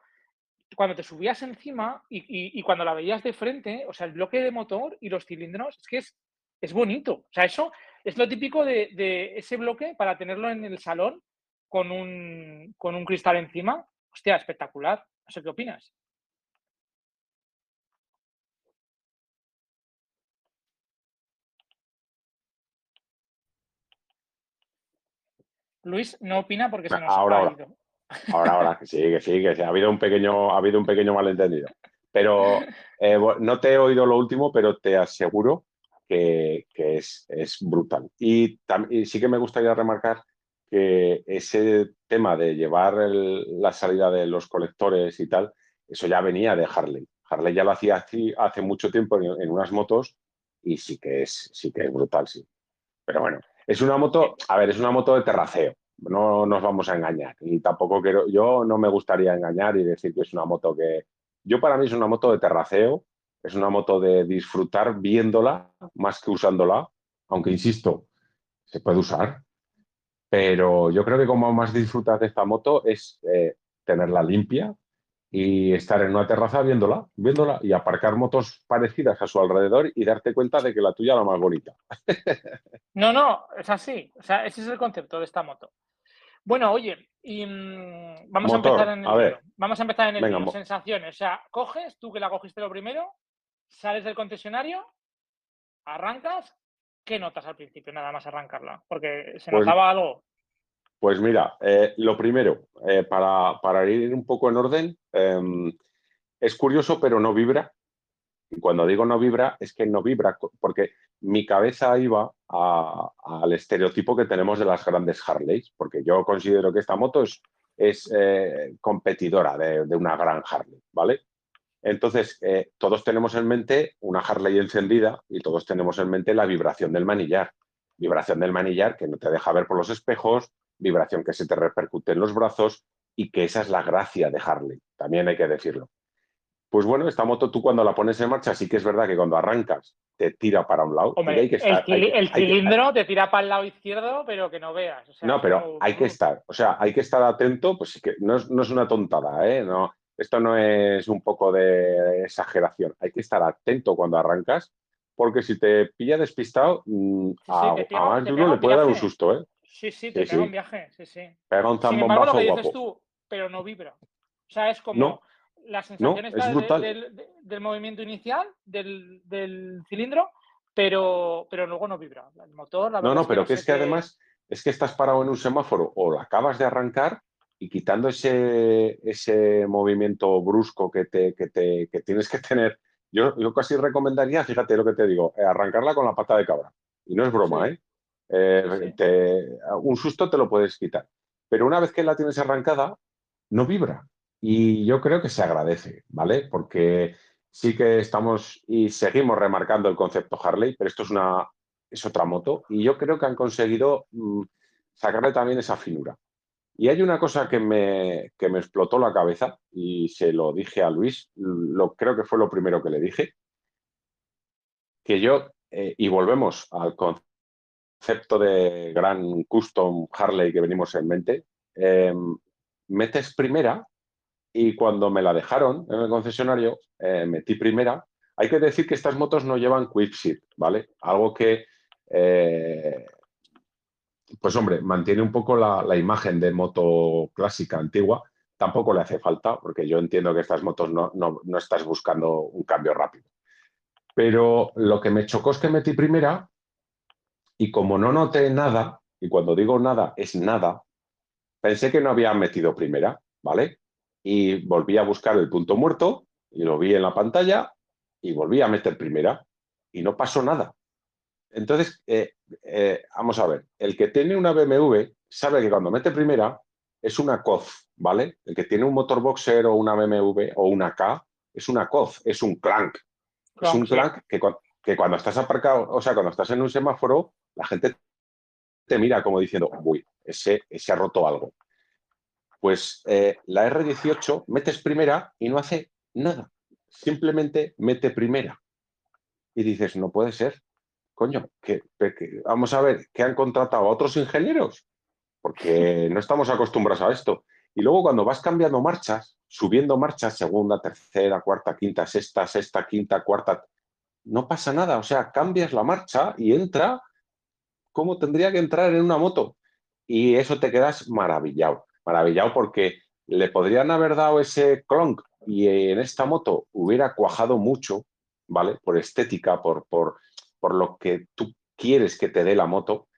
cuando te subías encima y, cuando la veías de frente, o sea, el bloque de motor y los cilindros, es que es, es bonito. O sea, eso es lo típico de, de, ese bloque para tenerlo en el salón con un, con un cristal encima. Hostia, espectacular. No sé qué opinas. Luis no opina porque se nos ahora, ha ido. Ahora, ahora, que sí, que sí, que sí. Ha habido un pequeño, ha habido un pequeño malentendido. Pero eh, no te he oído lo último, pero te aseguro que, es, brutal. Y, sí que me gustaría remarcar que ese tema de llevar la salida de los colectores y tal, eso ya venía de Harley. Harley ya lo hacía hace, hace mucho tiempo en, en, unas motos y sí que es, sí que es brutal, sí. Pero bueno, es una moto, a ver, es una moto de terraceo, no nos vamos a engañar. Y tampoco quiero, yo no me gustaría engañar y decir que es una moto que, yo para mí es una moto de terraceo, es una moto de disfrutar viéndola más que usándola, aunque insisto, se puede usar, pero yo creo que como más disfrutas de esta moto es eh, tenerla limpia, y estar en una terraza viéndola, viéndola y aparcar motos parecidas a su alrededor y darte cuenta de que la tuya es la más bonita. No, no, es así. O sea, ese es el concepto de esta moto. Bueno, oye, y, mm, vamos a empezar en el Vamos a empezar en el sensaciones. O sea, coges, tú que la cogiste lo primero, sales del concesionario, arrancas, ¿qué notas al principio? Nada más arrancarla. Porque se pues notaba algo. Pues mira, eh, lo primero, eh, para, ir un poco en orden, em, es curioso, pero no vibra. Y cuando digo no vibra, es que no vibra, porque mi cabeza iba al estereotipo que tenemos de las grandes Harleys, porque yo considero que esta moto es, es eh, competidora de, de, una gran Harley, ¿vale? Entonces, todos tenemos en mente una Harley encendida y todos tenemos en mente la vibración del manillar. Vibración del manillar que no te deja ver por los espejos, vibración que se te repercute en los brazos y que esa es la gracia de Harley, también hay que decirlo. Pues bueno, esta moto tú cuando la pones en marcha sí que es verdad que cuando arrancas te tira para un lado. el, cilindro te tira para el lado izquierdo, pero que no veas. no, pero hay que estar, o sea, hay que estar atento, pues que no es, no es una tontada, ¿eh? No, esto no es un poco de exageración, hay que estar atento cuando arrancas, porque si te pilla despistado, mm, a, más de uno le puede dar un susto, ¿eh? Sí, sí, te pega un viaje, sí, sí. Pega un Sin embargo, lo que dices tú, pero no vibra. O sea, es como la sensación está del, movimiento inicial del, cilindro, pero, pero luego no vibra. El motor, la No, no, pero que es que además es que estás parado en un semáforo o lo acabas de arrancar y quitando ese, ese movimiento brusco que, te, que, te, que tienes que tener, yo, yo casi recomendaría, fíjate lo que te digo, eh, arrancarla con la pata de cabra. Y no es broma, ¿eh? Eh, un susto te lo puedes quitar. pero una vez que la tienes arrancada, no vibra. Y yo creo que se agradece, ¿vale? Porque sí que estamos y seguimos remarcando el concepto Harley, pero esto es, una, es otra moto y yo creo que han conseguido mm, sacarle también esa finura. Y hay una cosa que me, que me explotó la cabeza y se lo dije a Luis, lo, creo que fue lo primero que le dije, que yo, eh, y volvemos al concepto de gran custom Harley que venimos en mente, em, metes primera y cuando me la dejaron en el concesionario, eh, metí primera. Hay que decir que estas motos no llevan quick ¿vale? Algo que eh, pues hombre, mantiene un poco la, imagen de moto clásica antigua. Tampoco le hace falta, porque yo entiendo que estas motos no, no, estás buscando un cambio rápido. Pero lo que me chocó es que metí primera y como no noté nada, y cuando digo nada es nada, pensé que no había metido primera, ¿vale? Y volví a buscar el punto muerto y lo vi en la pantalla y volví a meter primera y no pasó nada. Entonces, eh, eh, vamos a ver, el que tiene una BMW sabe que cuando mete primera es una COZ, ¿vale? El que tiene un motor boxer o una BMW o una K es una COZ, es un clank. es un clank que, que, cuando estás aparcado, o sea, cuando estás en un semáforo, la gente te mira como diciendo, uy, ese, ese ha roto algo. Pues eh, la R18 metes primera y no hace nada. Simplemente mete primera. Y dices, no puede ser coño, que, vamos a ver, que han contratado a otros ingenieros, porque no estamos acostumbrados a esto. Y luego cuando vas cambiando marchas, subiendo marchas, segunda, tercera, cuarta, quinta, sexta, sexta, quinta, cuarta, no pasa nada. O sea, cambias la marcha y entra como tendría que entrar en una moto. Y eso te quedas maravillado. Maravillado porque le podrían haber dado ese clonk y en esta moto hubiera cuajado mucho, ¿vale? Por estética, por, por, por lo que tú quieres que te dé la moto,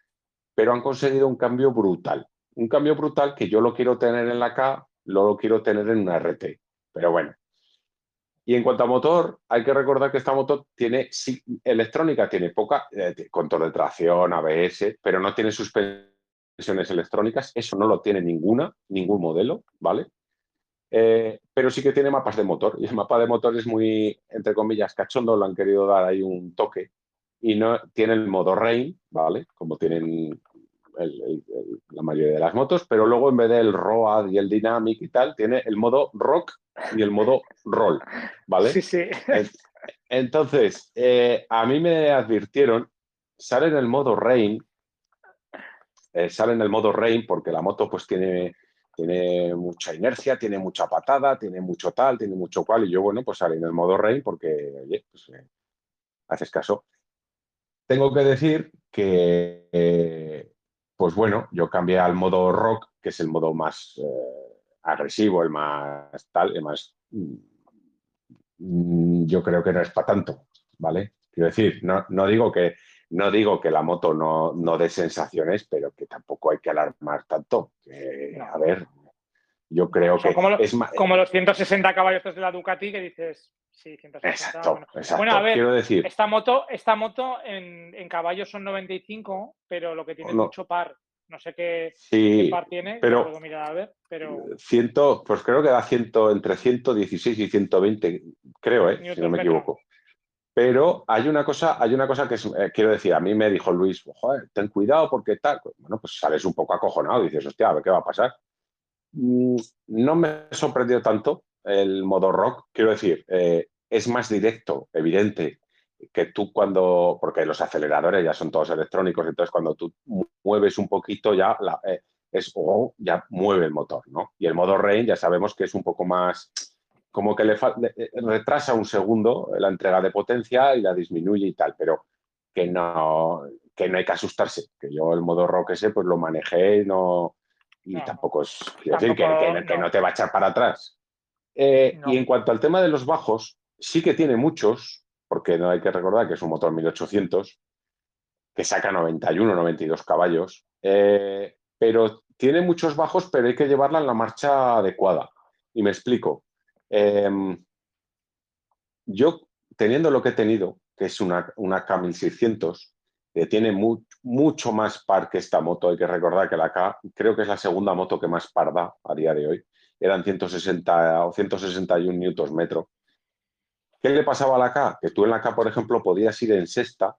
pero han conseguido un cambio brutal. Un cambio brutal que yo lo quiero tener en la K, lo quiero tener en una RT. Pero bueno. Y en cuanto a motor, hay que recordar que esta moto tiene, electrónica, tiene poca, eh, control de tracción, ABS, pero no tiene suspensiones electrónicas. Eso no lo tiene ninguna, ningún modelo, ¿vale? Eh, pero sí que tiene mapas de motor. Y el mapa de motor es muy, entre comillas, cachondo. Lo han querido dar ahí un toque y no tiene el modo rain, ¿vale? Como tienen la mayoría de las motos, pero luego en vez del road y el dynamic y tal, tiene el modo rock y el modo roll, ¿vale? Sí, sí. Entonces, eh, a mí me advirtieron, sale en el modo rain, eh, sale en el modo rain porque la moto pues tiene, tiene mucha inercia, tiene mucha patada, tiene mucho tal, tiene mucho cual, y yo, bueno, pues sale en el modo rain porque, oye, pues eh, haces caso. Tengo que decir que, eh, pues bueno, yo cambié al modo rock, que es el modo más eh, agresivo, el más tal, el más... Mm, yo creo que no es para tanto, ¿vale? Quiero decir, no, no, digo, que, no digo que la moto no, no dé sensaciones, pero que tampoco hay que alarmar tanto. a ver, yo creo que como, es como los 160 caballos de la Ducati que dices, sí, 160. Exacto, exacto. Bueno, a ver, quiero decir, esta moto, esta moto en, caballos son 95, pero lo que tiene es mucho par. No sé qué, par tiene, pero, puedo mirar a ver, pero... Pues creo que da ciento, entre 116 y 120, creo, ¿eh? si no me equivoco. Pero hay una cosa, hay una cosa que eh, quiero decir, a mí me dijo Luis, joder, ten cuidado porque tal. Bueno, pues sales un poco acojonado dices, hostia, a ver qué va a pasar. Mm, no me sorprendió tanto el modo rock. Quiero decir, eh, es más directo, evidente, que tú cuando, porque los aceleradores ya son todos electrónicos, entonces cuando tú mueves un poquito ya eh, es oh, ya mueve el motor, ¿no? Y el modo rain ya sabemos que es un poco más, como que le, eh, retrasa un segundo la entrega de potencia y la disminuye y tal, pero que no, que no hay que asustarse, que yo el modo rock ese pues lo manejé no, y tampoco es decir que, no. te va a echar para atrás. Eh, y en cuanto al tema de los bajos, sí que tiene muchos, porque no hay que recordar que es un motor 1800, que saca 91, 92 caballos, eh, pero tiene muchos bajos, pero hay que llevarla en la marcha adecuada. Y me explico. Em, yo, teniendo lo que he tenido, que es una, una K1600, que tiene mucho más par que esta moto. Hay que recordar que la K creo que es la segunda moto que más par da a día de hoy. Eran 160 o 161 newtons metro. ¿Qué le pasaba a la K? Que tú en la K, por ejemplo, podías ir en sexta,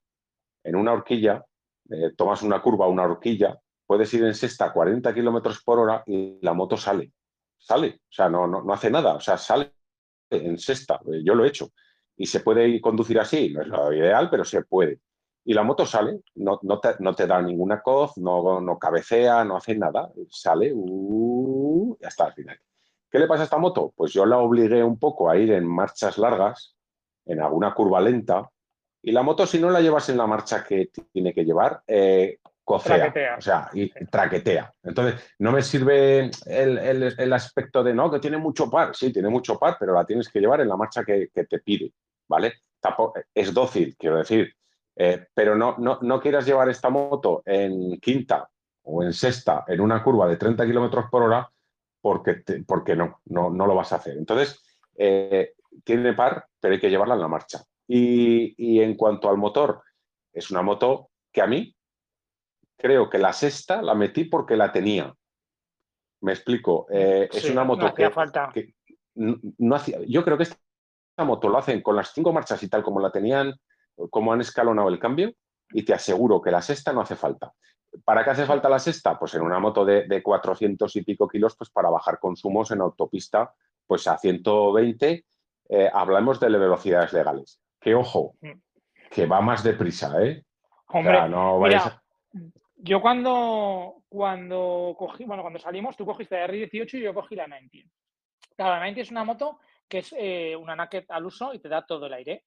en una horquilla, eh, tomas una curva, una horquilla, puedes ir en sexta a 40 kilómetros por hora y la moto sale. Sale, o sea, no, no, no hace nada, o sea, sale en sexta. Yo lo he hecho. Y se puede conducir así, no es lo ideal, pero se puede y la moto sale, no, no, te, da ninguna coz, no, no cabecea, no hace nada, sale uh, y hasta el final. ¿Qué le pasa a esta moto? Pues yo la obligué un poco a ir en marchas largas, en alguna curva lenta, y la moto si no la llevas en la marcha que tiene que llevar, eh, cocea, o sea, y traquetea. Entonces, no me sirve el, el, aspecto de, no, que tiene mucho par, sí, tiene mucho par, pero la tienes que llevar en la marcha que, que te pide, ¿vale? Es dócil, quiero decir, eh, pero no, no, quieras llevar esta moto en quinta o en sexta en una curva de 30 kilómetros por hora porque, porque no, no, no, lo vas a hacer. Entonces, eh, tiene par, pero hay que llevarla en la marcha. Y, en cuanto al motor, es una moto que a mí creo que la sexta la metí porque la tenía. Me explico. Eh, es una moto que, falta. no hacía. Yo creo que esta moto lo hacen con las cinco marchas y tal como la tenían cómo han escalonado el cambio y te aseguro que la sexta no hace falta. ¿Para qué hace falta la sexta? Pues en una moto de, 400 y pico kilos, pues para bajar consumos en autopista, pues a 120, eh, hablamos de velocidades legales. Que ojo, que va más deprisa, ¿eh? Hombre, no mira, yo cuando, cuando cogí, bueno, cuando salimos, tú cogiste la R18 y yo cogí la 90. Claro, la 90 es una moto que es eh, una naked al uso y te da todo el aire.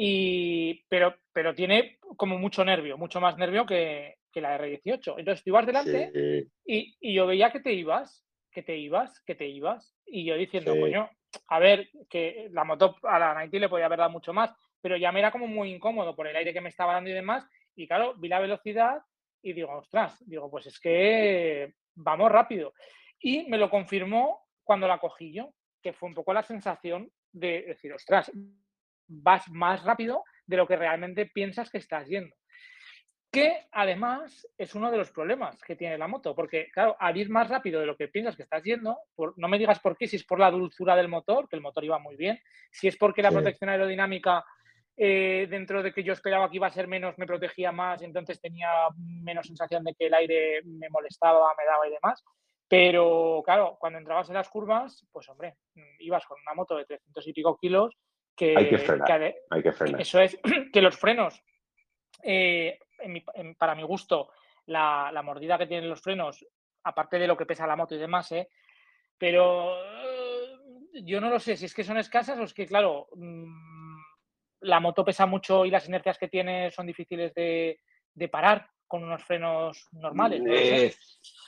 Y, pero, pero tiene como mucho nervio, mucho más nervio que, la R18. Entonces tú ibas delante y, y, yo veía que te ibas, que te ibas, que te ibas. Y yo diciendo, coño, a ver, que la moto a la 90 le podía haber dado mucho más, pero ya me era como muy incómodo por el aire que me estaba dando y demás. Y claro, vi la velocidad y digo, ostras, digo, pues es que vamos rápido. Y me lo confirmó cuando la cogí yo, que fue un poco la sensación de decir, ostras, vas más rápido de lo que realmente piensas que estás yendo. Que además es uno de los problemas que tiene la moto, porque claro, al ir más rápido de lo que piensas que estás yendo, no me digas por qué, si es por la dulzura del motor, que el motor iba muy bien, si es porque la protección aerodinámica, eh, dentro de que yo esperaba que iba a ser menos, me protegía más, y entonces tenía menos sensación de que el aire me molestaba, me daba y demás. Pero claro, cuando entrabas en las curvas, pues hombre, ibas con una moto de 300 y pico kilos hay que frenar. hay que frenar. Eso es, que los frenos, eh, para mi gusto, la, mordida que tienen los frenos, aparte de lo que pesa la moto y demás, eh, pero eh, yo no lo sé si es que son escasas o es que, claro, mm, la moto pesa mucho y las inercias que tiene son difíciles de, parar con unos frenos normales.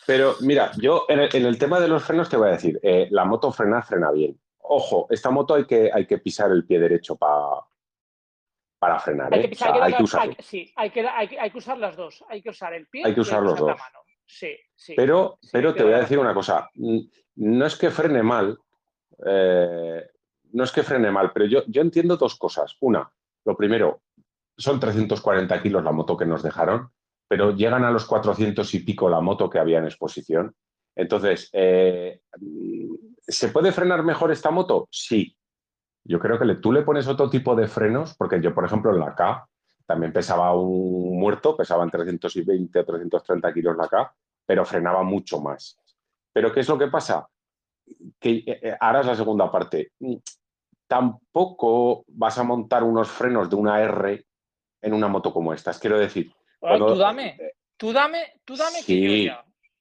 pero mira, yo en el, tema de los frenos te voy a decir, la moto frena, frena bien ojo, esta moto hay que, hay que pisar el pie derecho para para frenar. Hay, que, usar sí, hay que, hay, que, usar las dos. Hay que usar el pie hay que usar los dos. Sí, sí. Pero, pero te voy a decir una cosa. No es que frene mal, eh, no es que frene mal, pero yo, yo entiendo dos cosas. Una, lo primero, son 340 kilos la moto que nos dejaron, pero llegan a los 400 y pico la moto que había en exposición. Entonces, eh, ¿Se puede frenar mejor esta moto? Sí. Yo creo que tú le pones otro tipo de frenos, porque yo, por ejemplo, en la K también pesaba un muerto, pesaban 320 o 330 kilos la K, pero frenaba mucho más. Pero ¿qué es lo que pasa? Que eh, eh, ahora es la segunda parte. Tampoco vas a montar unos frenos de una R en una moto como estas. Quiero decir. tú dame, tú dame, tú dame que yo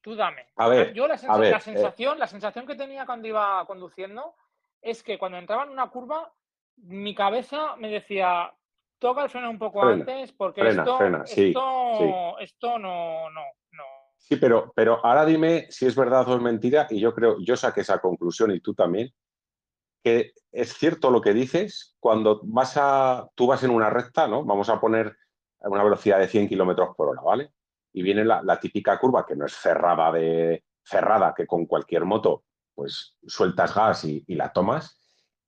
Tú dame. A ver, yo la, eh. sensación, la sensación que tenía cuando iba conduciendo es que cuando entraba en una curva, mi cabeza me decía, toca el freno un poco antes porque esto, esto, no, no, no. Sí, pero, pero ahora dime si es verdad o es mentira, y yo creo, yo saqué esa conclusión y tú también, que es cierto lo que dices cuando vas a, tú vas en una recta, ¿no? Vamos a poner una velocidad de 100 kilómetros por hora, ¿vale? Y viene la, típica curva que no es cerrada de cerrada, que con cualquier moto pues sueltas gas y, la tomas,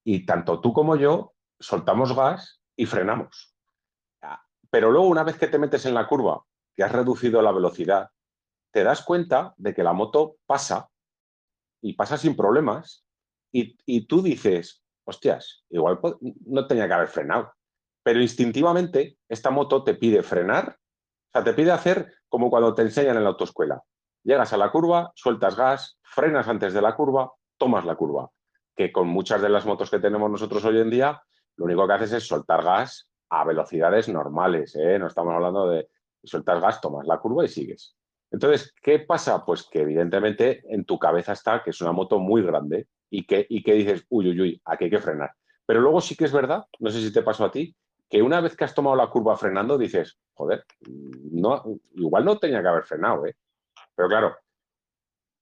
y tanto tú como yo soltamos gas y frenamos. Ah, pero luego una vez que te metes en la curva, que has reducido la velocidad, te das cuenta de que la moto pasa y pasa sin problemas y, y tú dices, hostias, igual no tenía que haber frenado. Pero instintivamente esta moto te pide frenar, o sea, te pide hacer como cuando te enseñan en la autoescuela. Llegas a la curva, sueltas gas, frenas antes de la curva, tomas la curva. Que con muchas de las motos que tenemos nosotros hoy en día, lo único que haces es soltar gas a velocidades normales. ¿eh? No estamos hablando de sueltas gas, tomas la curva y sigues. Entonces, ¿qué pasa? Pues que evidentemente en tu cabeza está que es una moto muy grande y que, y que dices, uy, uy, uy, aquí hay que frenar. Pero luego sí que es verdad, no sé si te pasó a ti, que una vez que has tomado la curva frenando dices, joder, no, igual no tenía que haber frenado, ¿eh? Pero claro,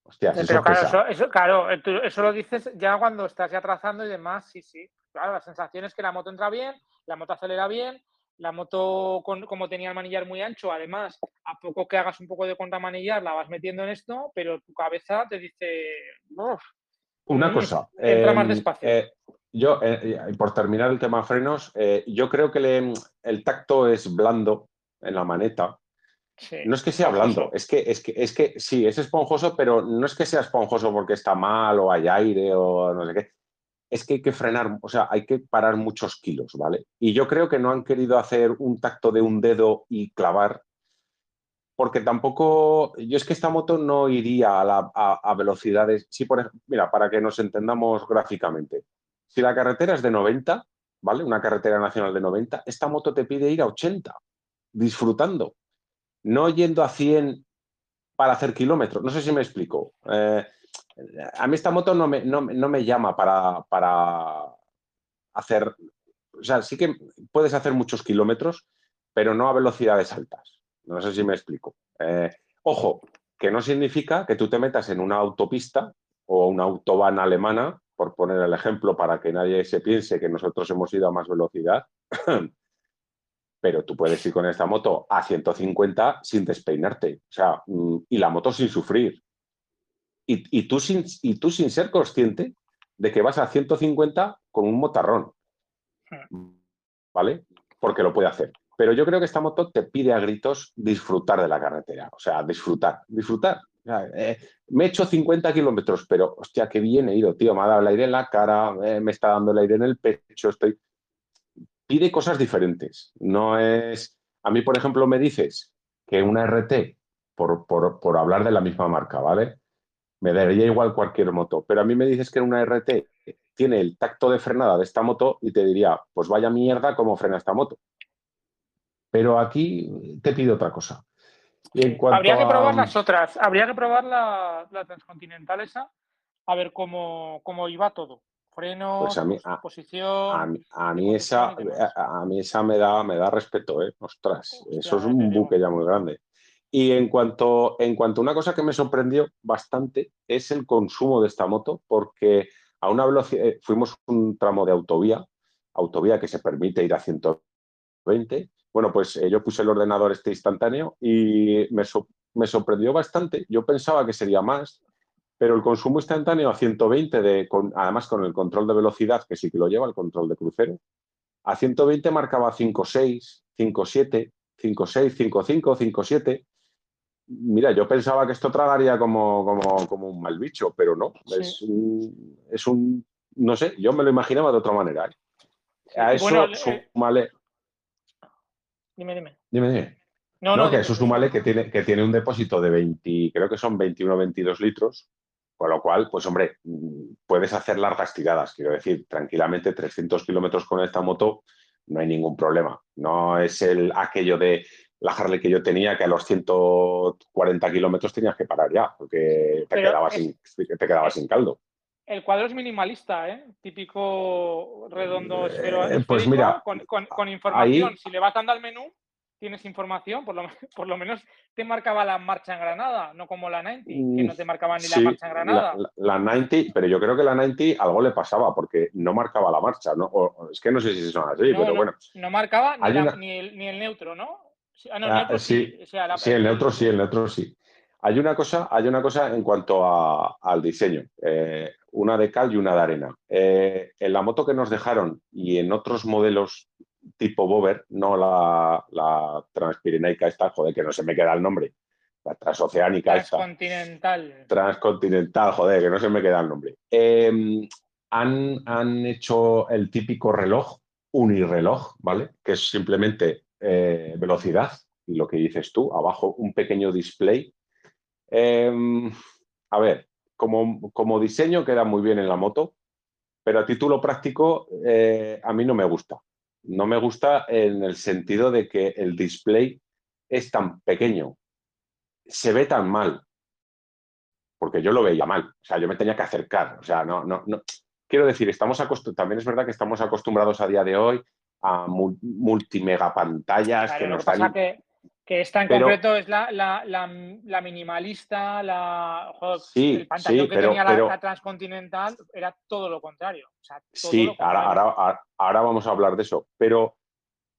hostia, eso Pero claro, eso, claro, eso lo dices ya cuando estás ya trazando y demás, sí, sí. Claro, la sensación es que la moto entra bien, la moto acelera bien, la moto, como tenía el manillar muy ancho, además, a poco que hagas un poco de contramanillar, la vas metiendo en esto, pero tu cabeza te dice, una mm, cosa. Entra más em, despacio. Eh, yo, eh, por terminar el tema frenos, eh, yo creo que el tacto es blando en la maneta. no es que sea blando, es que, es, que, es que sí, es esponjoso, pero no es que sea esponjoso porque está mal o hay aire o no sé qué es que hay que frenar, o sea, hay que parar muchos kilos, ¿vale? Y yo creo que no han querido hacer un tacto de un dedo y clavar, porque tampoco, yo es que esta moto no iría a, velocidades, si por mira, para que nos entendamos gráficamente, si la carretera es de 90, ¿vale? Una carretera nacional de 90, esta moto te pide ir a 80, disfrutando, no yendo a 100 para hacer kilómetros, no sé si me explico. Eh, a mí esta moto no me, no, me llama para, para, hacer, o sea, sí que puedes hacer muchos kilómetros, pero no a velocidades altas. No sé si me explico. Eh, ojo, que no significa que tú te metas en una autopista o una autobahn alemana, por poner el ejemplo, para que nadie se piense que nosotros hemos ido a más velocidad, pero tú puedes ir con esta moto a 150 sin despeinarte, o sea, mm, y la moto sin sufrir y, tú sin, y tú sin ser consciente de que vas a 150 con un motarrón. ¿Vale? Porque lo puede hacer. Pero yo creo que esta moto te pide a gritos disfrutar de la carretera. O sea, disfrutar, disfrutar. Eh, me he hecho 50 kilómetros, pero hostia, qué bien he ido, tío. Me ha dado el aire en la cara, eh, me está dando el aire en el pecho. Estoy. Pide cosas diferentes. No es. A mí, por ejemplo, me dices que una RT, por, por hablar de la misma marca, ¿vale? me daría igual cualquier moto. Pero a mí me dices que una RT tiene el tacto de frenada de esta moto y te diría, pues vaya mierda cómo frena esta moto. Pero aquí te pido otra cosa. Habría que probar las otras, habría que probar la, transcontinental esa, a ver cómo, cómo iba todo. Frenos, pues a mí, posición. A, mí esa, a, mí esa me da, me da respeto, ¿eh? Ostras, eso es un buque ya muy grande. Y en cuanto, en cuanto a una cosa que me sorprendió bastante es el consumo de esta moto, porque a una velocidad, eh, fuimos un tramo de autovía, autovía que se permite ir a 120. Bueno, pues eh, yo puse el ordenador este instantáneo y me, me, sorprendió bastante. Yo pensaba que sería más, pero el consumo instantáneo a 120, de, con, además con el control de velocidad, que sí que lo lleva, el control de crucero, a 120 marcaba 5.6, 5.7, 5.6, 5.5, 5.7 mira, yo pensaba que esto tragaría como, como, un mal bicho, pero no. Es, un, no sé, yo me lo imaginaba de otra manera. ¿eh? A eso súmale. Dime, dime. Dime, dime. No, no, que eso súmale que tiene, que tiene un depósito de 20, creo que son 21 o 22 litros, con lo cual, pues hombre, puedes hacer largas tiradas, quiero decir, tranquilamente 300 kilómetros con esta moto no hay ningún problema. No es el aquello de la Harley que yo tenía, que a los 140 kilómetros tenías que parar ya, porque te quedabas, sin, te sin caldo. El cuadro es minimalista, ¿eh? Típico redondo eh, esfero. pues mira, con, información. Si le vas dando al menú, tienes información, por lo, por lo, menos te marcaba la marcha en Granada, no como la 90, que no te marcaba ni la marcha en Granada. La, 90, pero yo creo que la 90 algo le pasaba porque no marcaba la marcha, ¿no? es que no sé si son así, pero bueno. No marcaba ni, el, ni, el, neutro, ¿no? Ah, el neutro ah, sí. Sí, el neutro sí, el neutro sí. Hay una cosa, hay una cosa en cuanto al diseño, eh, una de cal y una de arena. Eh, en la moto que nos dejaron y en otros modelos tipo Bober, no la, la transpirenaica esta, joder, que no se me queda el nombre. La transoceánica Transcontinental. Transcontinental, joder, que no se me queda el nombre. Em, han, han, hecho el típico reloj, unirreloj, ¿vale? Que es simplemente eh, velocidad y lo que dices tú, abajo un pequeño display. Em, a ver, como, como, diseño queda muy bien en la moto, pero a título práctico eh, a mí no me gusta. No me gusta en el sentido de que el display es tan pequeño, se ve tan mal, porque yo lo veía mal, o sea, yo me tenía que acercar, o sea, no, no, no. Quiero decir, estamos también es verdad que estamos acostumbrados a día de hoy a multimega pantallas que nos dan... Que, que esta en concreto es la, la, la, minimalista, la, sí, el pantallón que tenía la, transcontinental era todo lo contrario. sí, Ahora, ahora, vamos a hablar de eso, pero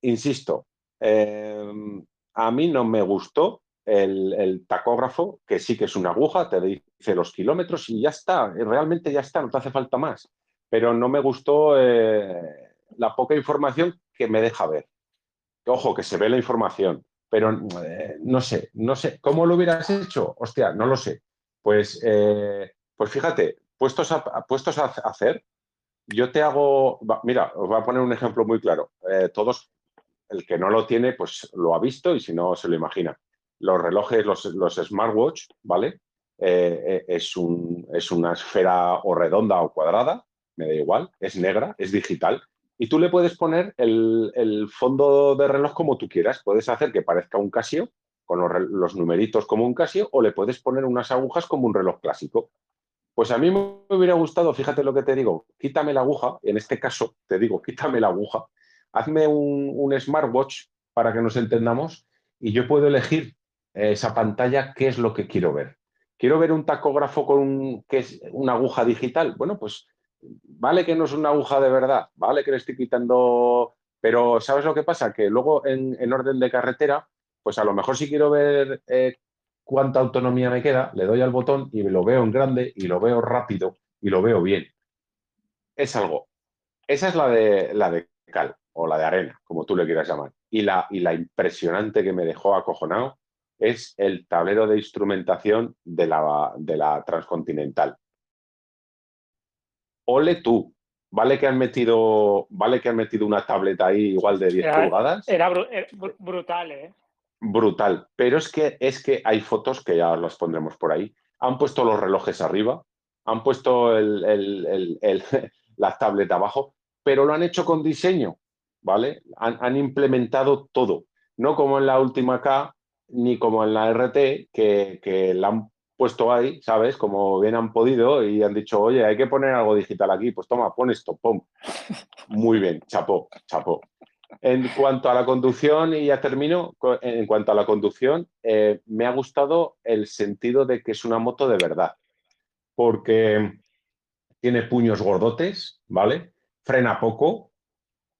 insisto, em, a mí no me gustó el, tacógrafo, que sí que es una aguja, te dice los kilómetros y ya está, realmente ya está, no te hace falta más. Pero no me gustó eh, la poca información que me deja ver. Ojo, que se ve la información, pero eh, no sé, no sé, ¿cómo lo hubieras hecho? Hostia, no lo sé. Pues, eh, pues fíjate, puestos a, puestos a hacer, yo te hago, mira, os voy a poner un ejemplo muy claro. todos, el que no lo tiene, pues lo ha visto y si no, se lo imagina los relojes, los, los smartwatch, ¿vale? Eh, eh, es, un, es una esfera o redonda o cuadrada, me da igual, es negra, es digital. Y tú le puedes poner el, fondo de reloj como tú quieras. Puedes hacer que parezca un Casio, con los, numeritos como un Casio, o le puedes poner unas agujas como un reloj clásico. Pues a mí me hubiera gustado, fíjate lo que te digo, quítame la aguja, en este caso te digo, quítame la aguja, hazme un, smartwatch para que nos entendamos y yo puedo elegir esa pantalla, ¿qué es lo que quiero ver? ¿Quiero ver un tacógrafo con que es una aguja digital? Bueno, pues vale que no es una aguja de verdad, vale que le estoy quitando, pero ¿sabes lo que pasa? Que luego en, orden de carretera, pues a lo mejor si quiero ver eh, cuánta autonomía me queda, le doy al botón y lo veo en grande y lo veo rápido y lo veo bien. Es algo. Esa es la de, la de cal o la de arena, como tú le quieras llamar. Y la, y la impresionante que me dejó acojonado es el tablero de instrumentación de la, de la transcontinental. Ole tú, vale que han metido, vale que han metido una tableta ahí igual de 10 pulgadas. Era, brutal, ¿eh? Brutal, pero es que, es que hay fotos que ya las pondremos por ahí. Han puesto los relojes arriba, han puesto el, la tableta abajo, pero lo han hecho con diseño, ¿vale? Han, han implementado todo, no como en la última K, ni como en la RT, que, que la han puesto ahí, ¿sabes? Como bien han podido y han dicho, oye, hay que poner algo digital aquí, pues toma, pon esto, pum. Muy bien, chapó, chapó. En cuanto a la conducción, y ya termino, en cuanto a la conducción, eh, me ha gustado el sentido de que es una moto de verdad, porque tiene puños gordotes, ¿vale? Frena poco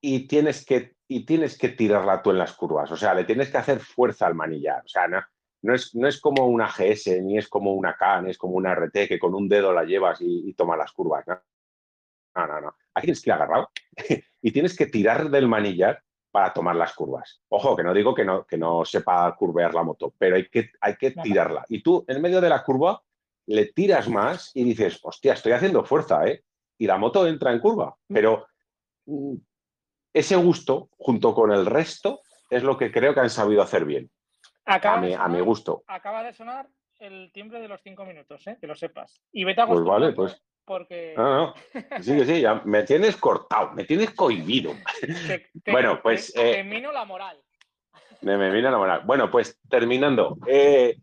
y tienes que y tienes que tirarla tú en las curvas. O sea, le tienes que hacer fuerza al manillar. O sea, no, es, no es como una GS, ni es como una K, ni es como una RT que con un dedo la llevas y, y toma las curvas. No, no, no. Aquí tienes que ir agarrado y tienes que tirar del manillar para tomar las curvas. Ojo, que no digo que no, que no sepa curvear la moto, pero hay que, hay que tirarla. Y tú, en medio de la curva, le tiras más y dices, hostia, estoy haciendo fuerza, ¿eh? Y la moto entra en curva. Mm. Pero mm, ese gusto, junto con el resto, es lo que creo que han sabido hacer bien. A, mi, gusto. Acaba de sonar el timbre de los cinco minutos, ¿eh? que lo sepas. Y vete a Pues vale, pues. Porque... No, no. Sí, sí, ya me tienes cortado, me tienes cohibido. bueno, pues... Te, eh, la moral. Me, me la moral. Bueno, pues terminando. Eh,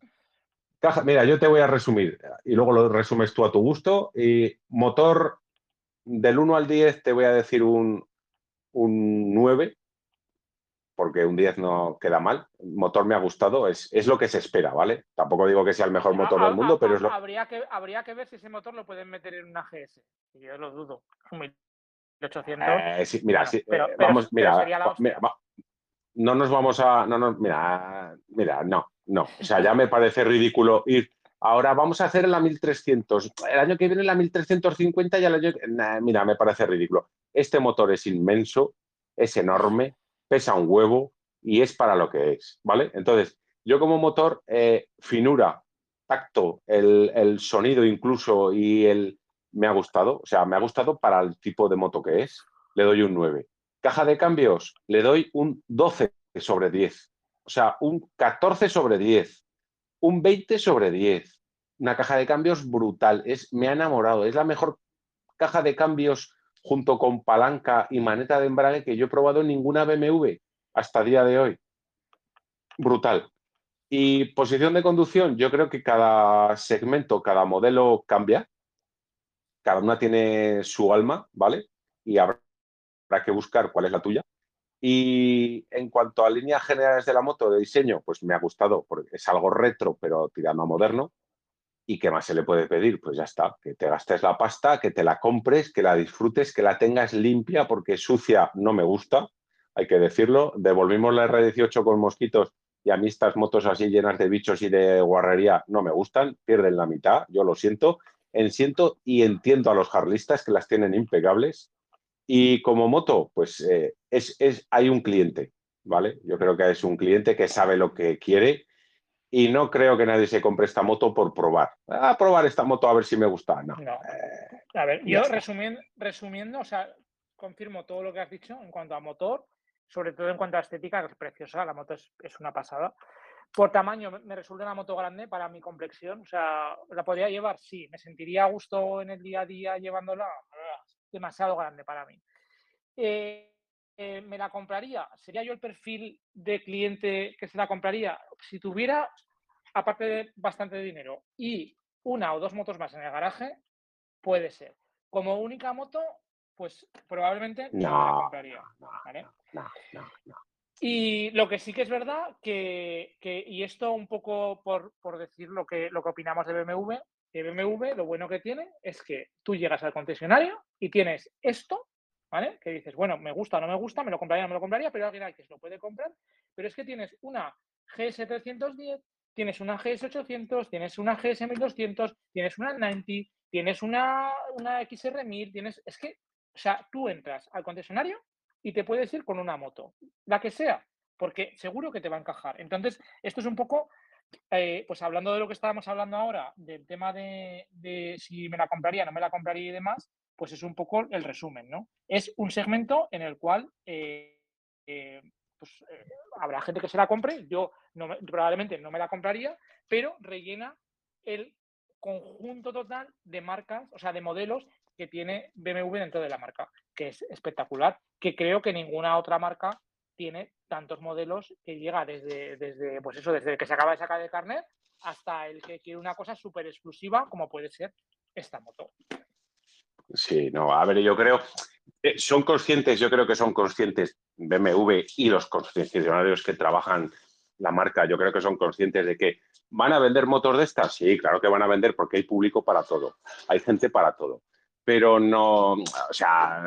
caja, mira, yo te voy a resumir y luego lo resumes tú a tu gusto. Y motor del 1 al 10 te voy a decir un, un 9, porque un 10 no queda mal. El motor me ha gustado, es, es, lo que se espera, ¿vale? Tampoco digo que sea el mejor motor del mundo, pero es lo habría que Habría que ver si ese motor lo pueden meter en una GS. Yo lo dudo. 1800. Eh, mira, vamos, mira, no nos vamos a. No nos, mira, mira, no, no. O sea, ya me parece ridículo ir. Ahora vamos a hacer la 1300. El año que viene la 1350 ya el año. mira, me parece ridículo. Este motor es inmenso, es enorme, pesa un huevo y es para lo que es, ¿vale? Entonces, yo como motor, eh, finura, tacto, el, sonido incluso y el... Me ha gustado, o sea, me ha gustado para el tipo de moto que es, le doy un 9. Caja de cambios, le doy un 12 sobre 10. O sea, un 14 sobre 10. Un 20 sobre 10. Una caja de cambios brutal. Es, me ha enamorado. Es la mejor caja de cambios junto con palanca y maneta de embrague que yo he probado en ninguna BMW hasta día de hoy. Brutal. Y posición de conducción, yo creo que cada segmento, cada modelo cambia. Cada una tiene su alma, ¿vale? Y habrá que buscar cuál es la tuya. Y en cuanto a líneas generales de la moto de diseño, pues me ha gustado, porque es algo retro, pero tirando a moderno. ¿Y qué más se le puede pedir? Pues ya está, que te gastes la pasta, que te la compres, que la disfrutes, que la tengas limpia, porque sucia no me gusta, hay que decirlo. Devolvimos la R18 con mosquitos y a mí estas motos así llenas de bichos y de guarrería no me gustan, pierden la mitad, yo lo siento. En siento y entiendo a los jarlistas que las tienen impecables. Y como moto, pues eh, es, es, hay un cliente, ¿vale? Yo creo que es un cliente que sabe lo que quiere y no creo que nadie se compre esta moto por probar. A ah, probar esta moto a ver si me gusta. No. Eh, a ver, yo resumiendo, resumiendo, o sea, confirmo todo lo que has dicho en cuanto a motor, sobre todo en cuanto a estética, que es preciosa, la moto es, una pasada. Por tamaño, me resulta una moto grande para mi complexión, o sea, ¿la podría llevar? Sí. ¿Me sentiría a gusto en el día a día llevándola? Demasiado grande para mí. Eh, eh, ¿me la compraría? ¿Sería yo el perfil de cliente que se la compraría? Si tuviera, aparte de bastante dinero, y una o dos motos más en el garaje, puede ser. Como única moto, pues probablemente no, me la compraría. y lo que sí que es verdad que, y esto un poco por, por, decir lo que, lo que opinamos de BMW, de BMW lo bueno que tiene es que tú llegas al concesionario y tienes esto ¿vale? Que dices, bueno, me gusta o no me gusta, me lo compraría no me lo compraría, pero alguien hay que se lo puede comprar. Pero es que tienes una GS310, tienes una GS800, tienes una GS1200, tienes una 90, tienes una, una XR1000, tienes... Es que, o sea, tú entras al concesionario y te puedes ir con una moto, la que sea, porque seguro que te va a encajar. Entonces, esto es un poco, eh, pues hablando de lo que estábamos hablando ahora, del tema de, si me la compraría, no me la compraría y demás, pues es un poco el resumen, ¿no? Es un segmento en el cual eh, eh, pues, habrá gente que se la compre, yo probablemente no me la compraría, pero rellena el conjunto total de marcas, o sea, de modelos que tiene BMW dentro de la marca, que es espectacular, que creo que ninguna otra marca tiene tantos modelos que llega desde, desde pues eso, desde el que se acaba de sacar de carnet hasta el que quiere una cosa súper exclusiva como puede ser esta moto. Sí, no, a ver, yo creo, eh, son conscientes, yo creo que son conscientes BMW y los concesionarios que trabajan la marca, yo creo que son conscientes de que van a vender motos de estas, sí, claro que van a vender porque hay público para todo, hay gente para todo, pero no, o sea,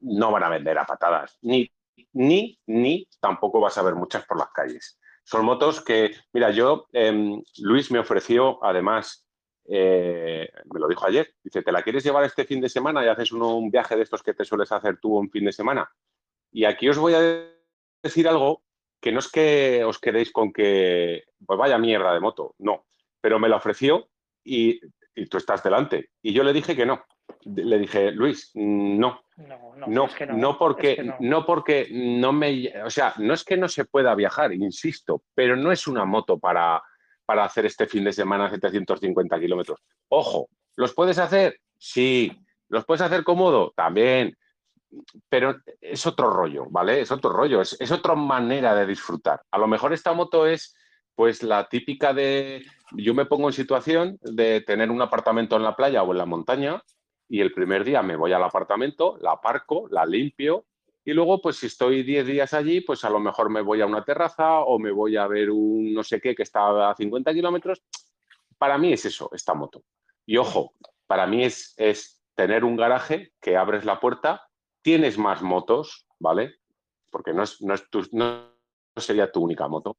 no van a vender a patadas, ni, ni, ni tampoco vas a ver muchas por las calles. Son motos que, mira, yo, em, Luis me ofreció además eh, me lo dijo ayer, dice, ¿te la quieres llevar este fin de semana y haces un viaje de estos que te sueles hacer tú un fin de semana? Y aquí os voy a decir algo que no es que os quedéis con que, pues vaya mierda de moto, no, pero me la ofreció y, tú estás delante. Y yo le dije que no. Le dije, Luis, no. No, no, no, porque, no. porque no me, o sea, no es que no se pueda viajar, insisto, pero no es una moto para, para hacer este fin de semana 750 kilómetros. Ojo, ¿los puedes hacer? Sí. ¿Los puedes hacer cómodo? También. Pero es otro rollo, ¿vale? Es otro rollo, es, es otra manera de disfrutar. A lo mejor esta moto es pues la típica de, yo me pongo en situación de tener un apartamento en la playa o en la montaña y el primer día me voy al apartamento, la aparco, la limpio, y luego, pues si estoy 10 días allí, pues a lo mejor me voy a una terraza o me voy a ver un no sé qué que está a 50 kilómetros. Para mí es eso, esta moto. Y ojo, para mí es, es tener un garaje que abres la puerta, tienes más motos, ¿vale? Porque no, es, no, es no sería tu única moto.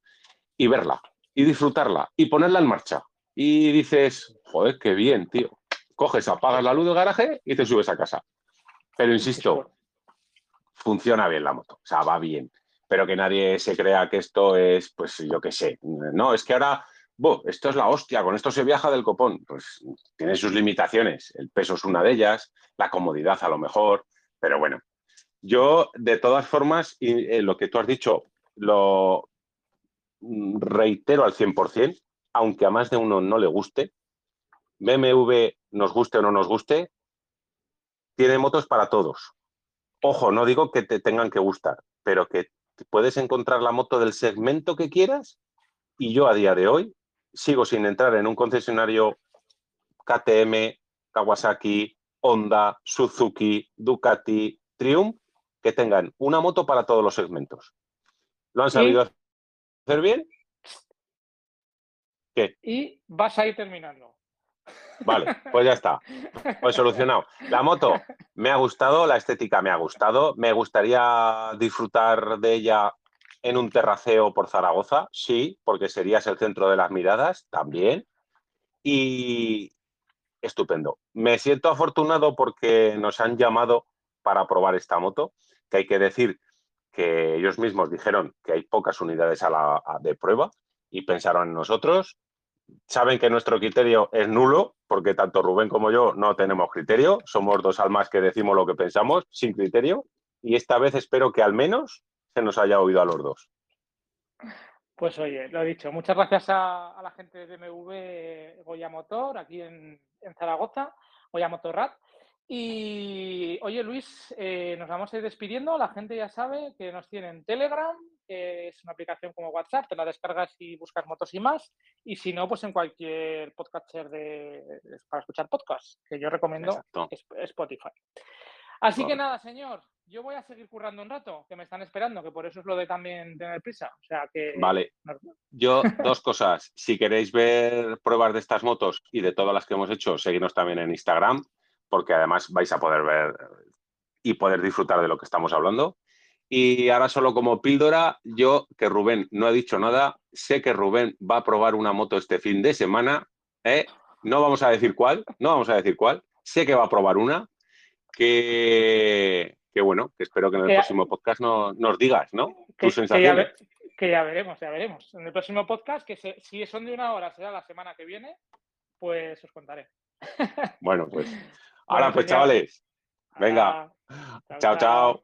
Y verla, y disfrutarla, y ponerla en marcha. Y dices, joder, qué bien, tío. Coges, apagas la luz del garaje y te subes a casa. Pero insisto, funciona bien la moto, o sea, va bien. Pero que nadie se crea que esto es, pues yo qué sé. No, es que ahora, esto es la hostia, con esto se viaja del copón. Pues tiene sus limitaciones. El peso es una de ellas, la comodidad a lo mejor, pero bueno. Yo, de todas formas, y, eh, lo que tú has dicho, lo reitero al 100%, aunque a más de uno no le guste, BMW, nos guste o no nos guste, tiene motos para todos. Ojo, no digo que te tengan que gustar, pero que puedes encontrar la moto del segmento que quieras y yo a día de hoy sigo sin entrar en un concesionario KTM, Kawasaki, Honda, Suzuki, Ducati, Triumph que tengan una moto para todos los segmentos. ¿Lo han sabido hacer bien? ¿Qué? Y vas a ir terminando. Vale, pues ya está. Pues solucionado. La moto me ha gustado, la estética me ha gustado. Me gustaría disfrutar de ella en un terraceo por Zaragoza, sí, porque serías el centro de las miradas también. Y estupendo. Me siento afortunado porque nos han llamado para probar esta moto, que hay que decir que ellos mismos dijeron que hay pocas unidades a la, de prueba y pensaron en nosotros saben que nuestro criterio es nulo, porque tanto Rubén como yo no tenemos criterio, somos dos almas que decimos lo que pensamos sin criterio, y esta vez espero que al menos se nos haya oído a los dos. Pues oye, lo he dicho, muchas gracias a, la gente de BMW Goya Motor, aquí en, Zaragoza, Goya Motorrad, y oye, Luis, eh, nos vamos a ir despidiendo. La gente ya sabe que nos tiene en Telegram, es una aplicación como WhatsApp, te la descargas y buscas motos y más. Y si no, pues en cualquier podcaster de, para escuchar podcasts, que yo recomiendo Spotify. Así que nada, señor, yo voy a seguir currando un rato, que me están esperando, que por eso es lo de también tener prisa. O sea que. Vale. Yo, dos cosas. Si queréis ver pruebas de estas motos y de todas las que hemos hecho, seguidnos también en Instagram porque además vais a poder ver y poder disfrutar de lo que estamos hablando. Y ahora solo como píldora, yo que Rubén no ha dicho nada, sé que Rubén va a probar una moto este fin de semana, ¿eh? no vamos a decir cuál, no vamos a decir cuál, sé que va a probar una, que, bueno, que espero que en el próximo podcast no, nos digas, ¿no? Tus sensaciones. Que ya, veremos, ya veremos. En el próximo podcast, que si son de una hora, será la semana que viene, pues os contaré. Bueno, pues Ahora pues, chavales. Venga. chao. chao.